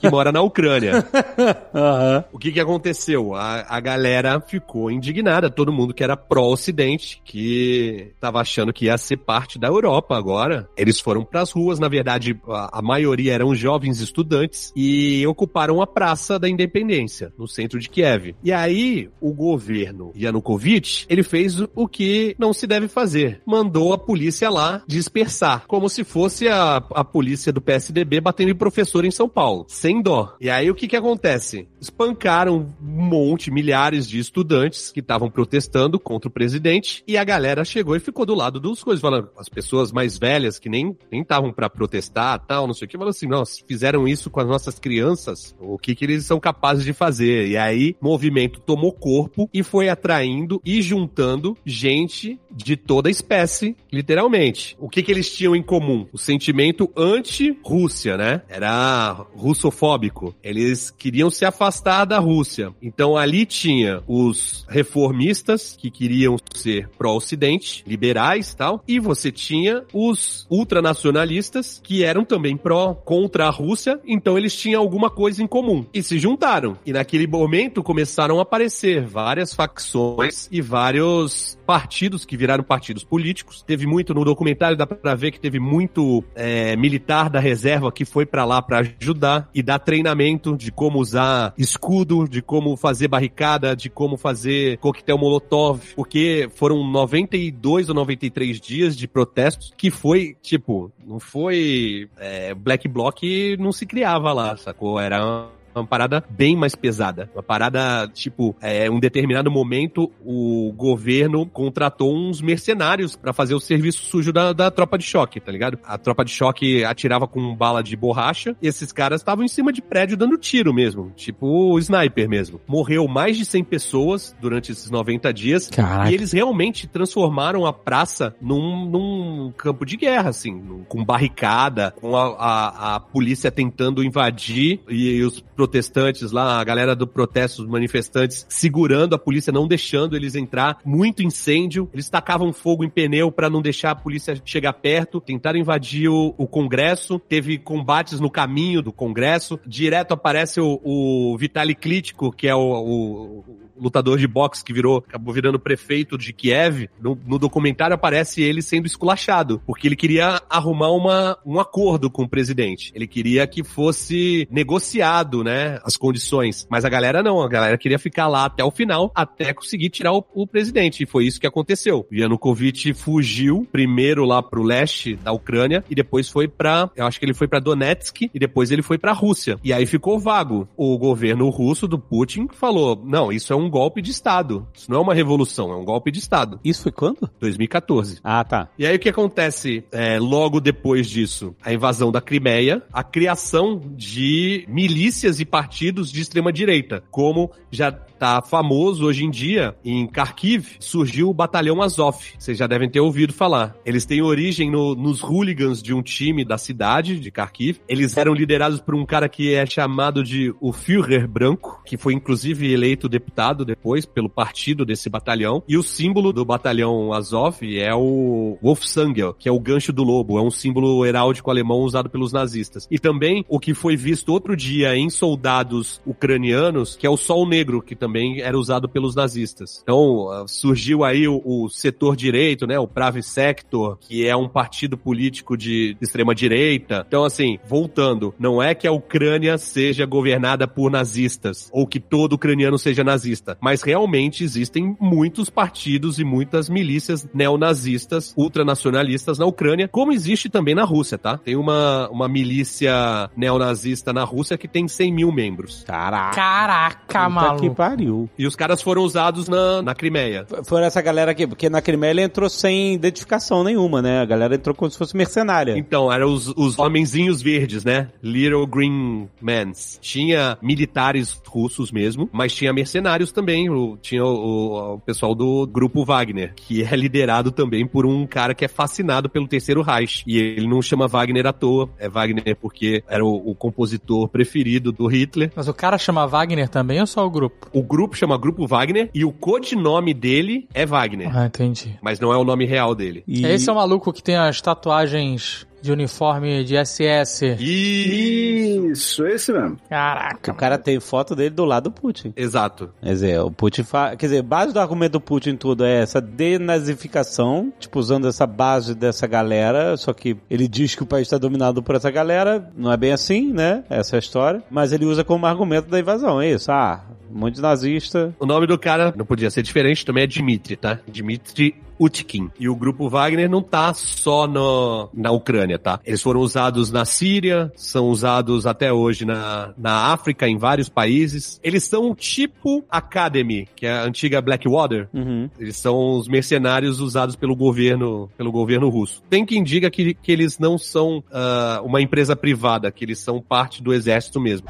que mora na Ucrânia. Aham. O que que aconteceu? A, a galera ficou indignada, todo mundo que era pró-Ocidente, que tava achando que ia ser parte da Europa agora. Eles foram pras ruas, na verdade, a, a maioria eram jovens estudantes e ocuparam a Praça da Independência, no centro de Kiev. E aí, o governo Yanukovych, ele fez o que não se deve fazer. Mandou a polícia lá dispersar, como se fosse a, a polícia do PSDB batendo em professor em São Paulo, sem dó. E aí, o que que acontece? Espancaram um monte, milhares de estudantes que estavam protestando contra o presidente e a galera chegou e ficou do lado dos coisas, falando, as pessoas mais velhas que nem estavam pra protestar, tal, não sei o que, falando assim, nossa, fizeram isso com as nossas crianças, o que que eles são capazes de fazer? E aí, o movimento tomou corpo e foi atraindo e juntando gente de toda espécie, literalmente. O que que eles tinham em comum? O sentimento anti-Rússia, né? Era russofóbico. Eles queriam se afastar da Rússia. Então ali tinha os reformistas que queriam ser pró-ocidente, liberais, tal, e você tinha os ultranacionalistas que eram também pró contra a Rússia, então eles tinham alguma coisa em comum e se juntaram. E naquele momento começaram a aparecer várias facções e vários partidos que viraram partidos políticos. Teve muito no documentário, dá ver que teve muito é, militar da reserva que foi pra lá pra ajudar e dar treinamento de como usar escudo, de como fazer barricada, de como fazer coquetel molotov, porque foram 92 ou 93 dias de protestos que foi, tipo, não foi é, Black Bloc não se criava lá, sacou? Era uma parada bem mais pesada. Uma parada, tipo, é, um determinado momento, o governo contratou uns mercenários pra fazer o serviço sujo da, da tropa de choque, tá ligado? A tropa de choque atirava com bala de borracha e esses caras estavam em cima de prédio dando tiro mesmo. Tipo o sniper mesmo. Morreu mais de 100 pessoas durante esses 90 dias. Caraca. E eles realmente transformaram a praça num, num campo de guerra, assim, com barricada, com a, a, a polícia tentando invadir e os protestantes lá, a galera do protesto, os manifestantes, segurando a polícia, não deixando eles entrar. Muito incêndio. Eles tacavam fogo em pneu pra não deixar a polícia chegar perto. Tentaram invadir o, o Congresso. Teve combates no caminho do Congresso. Direto aparece o, o Vitaly Klitschko, que é o- o lutador de boxe que virou, acabou virando prefeito de Kiev. No, no documentário aparece ele sendo esculachado, porque ele queria arrumar uma, um acordo com o presidente. Ele queria que fosse negociado, né, as condições. Mas a galera não, a galera queria ficar lá até o final, até conseguir tirar o, o presidente. E foi isso que aconteceu. Yanukovych fugiu primeiro lá pro leste da Ucrânia e depois foi pra, eu acho que ele foi pra Donetsk e depois ele foi pra Rússia. E aí ficou vago. O governo russo do Putin falou: "Não, isso é um golpe de Estado. Isso não é uma revolução, é um golpe de Estado. Isso foi quando? 2014. Ah, tá. E aí o que acontece é, logo depois disso? A invasão da Crimeia, a criação de milícias e partidos de extrema direita, como já tá famoso hoje em dia, em Kharkiv, surgiu o Batalhão Azov. Vocês já devem ter ouvido falar. Eles têm origem no- nos hooligans de um time da cidade, de Kharkiv. Eles eram liderados por um cara que é chamado de o Führer Branco, que foi inclusive eleito deputado depois pelo partido desse batalhão. E o símbolo do Batalhão Azov é o Wolfsangel, que é o gancho do lobo. É um símbolo heráldico alemão usado pelos nazistas. E também o que foi visto outro dia em soldados ucranianos, que é o Sol Negro, que também era usado pelos nazistas. Então, ah, surgiu aí o, o setor direito, né? O Pravi Sector, que é um partido político de extrema direita. Então, assim, voltando, não é que a Ucrânia seja governada por nazistas, ou que todo ucraniano seja nazista, mas realmente existem muitos partidos e muitas milícias neonazistas, ultranacionalistas na Ucrânia, como existe também na Rússia, tá? Tem uma, uma milícia neonazista na Rússia que tem 100 mil membros. Caraca. Caraca, Puta que maluco. Pariu. E os caras foram usados na, na Crimeia. Foi essa galera aqui, porque na Crimeia ele entrou sem identificação nenhuma, né? A galera entrou como se fosse mercenária. Então, eram os, os homenzinhos verdes, né? Little Green Mans. Tinha militares russos mesmo, mas tinha mercenários também. O- tinha o, o- o pessoal do grupo Wagner, que é liderado também por um cara que é fascinado pelo Terceiro Reich. E ele não chama Wagner à toa. É Wagner porque era o, o compositor preferido do Hitler. Mas o cara chama Wagner também ou só o grupo? O grupo chama Grupo Wagner e o codinome dele é Wagner. Ah, entendi. Mas não é o nome real dele. E... Esse é o maluco que tem as tatuagens de uniforme de SS. Isso, esse mesmo. Caraca. O cara tem foto dele do lado do Putin. Exato. Quer dizer, o Putin fa... Quer dizer, base do argumento do Putin em tudo é essa denazificação, tipo, usando essa base dessa galera, só que ele diz que o país está dominado por essa galera, não é bem assim, né? Essa é a história. Mas ele usa como argumento da invasão, é isso. Ah, um monte de nazista. O nome do cara não podia ser diferente, também é Dmitry, tá? Dmitry Utkin. E o grupo Wagner não tá só no, na Ucrânia, tá? Eles foram usados na Síria, são usados até hoje na, na África, em vários países. Eles são tipo Academy, que é a antiga Blackwater. Uhum. Eles são os mercenários usados pelo governo, pelo governo russo. Tem quem diga que, que eles não são ah, uma empresa privada, que eles são parte do exército mesmo.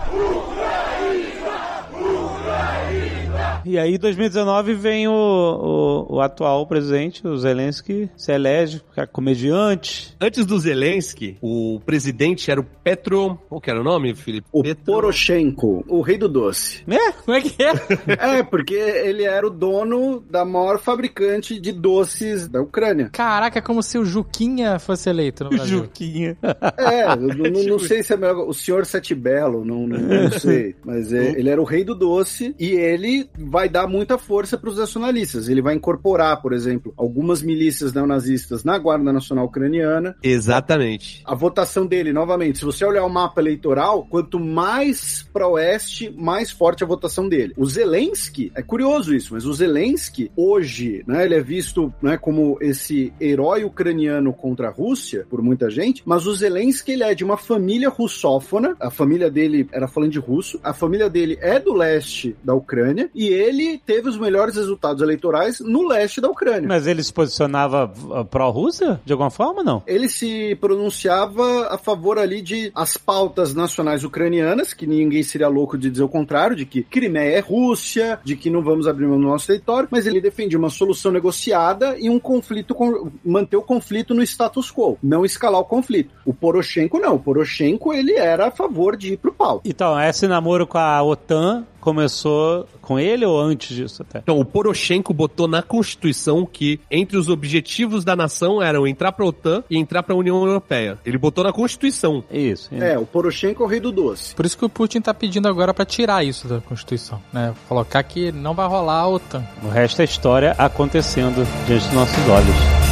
E aí, em 2019, vem o, o, o atual presidente, o Zelensky, se elege, fica comediante. Antes do Zelensky, o presidente era o Petro. Qual que era o nome, Felipe? O Petro... Poroshenko, o rei do doce. Né? Como é que é? É, porque ele era o dono da maior fabricante de doces da Ucrânia. Caraca, é como se o Juquinha fosse eleito no Brasil. Juquinha. É, eu não, não- não sei se é melhor. O senhor Sete Belo, não, não, não sei. Mas é, ele era o rei do doce e ele vai dar muita força para os nacionalistas. Ele vai incorporar, por exemplo, algumas milícias neonazistas na Guarda Nacional Ucraniana. Exatamente. A votação dele, novamente, se você olhar o mapa eleitoral, quanto mais para oeste, mais forte a votação dele. O Zelensky, é curioso isso, mas o Zelensky, hoje, né, ele é visto né, como esse herói ucraniano contra a Rússia, por muita gente, mas o Zelensky, ele é de uma família russófona, a família dele era falando de russo, a família dele é do leste da Ucrânia, e ele teve os melhores resultados eleitorais no leste da Ucrânia. Mas ele se posicionava uh, pró-Rússia? De alguma forma, não? ele se pronunciava a favor ali de as pautas nacionais ucranianas, que ninguém seria louco de dizer o contrário, de que Crimeia é Rússia, de que não vamos abrir mão do nosso território, mas ele defendia uma solução negociada e um conflito, com, manter o conflito no status quo, não escalar o conflito. O Poroshenko não, o Poroshenko ele era a favor de ir pro pau. Então, esse namoro com a OTAN começou com ele ou antes disso até? Então, o Poroshenko botou na Constituição que entre os objetivos da nação eram entrar pra OTAN e entrar pra União Europeia. Ele botou na Constituição. Isso. É, o Poroshenko é o rei do doce. Por isso que o Putin tá pedindo agora pra tirar isso da Constituição, né? Colocar que não vai rolar a OTAN. O resto é história acontecendo diante dos nossos olhos.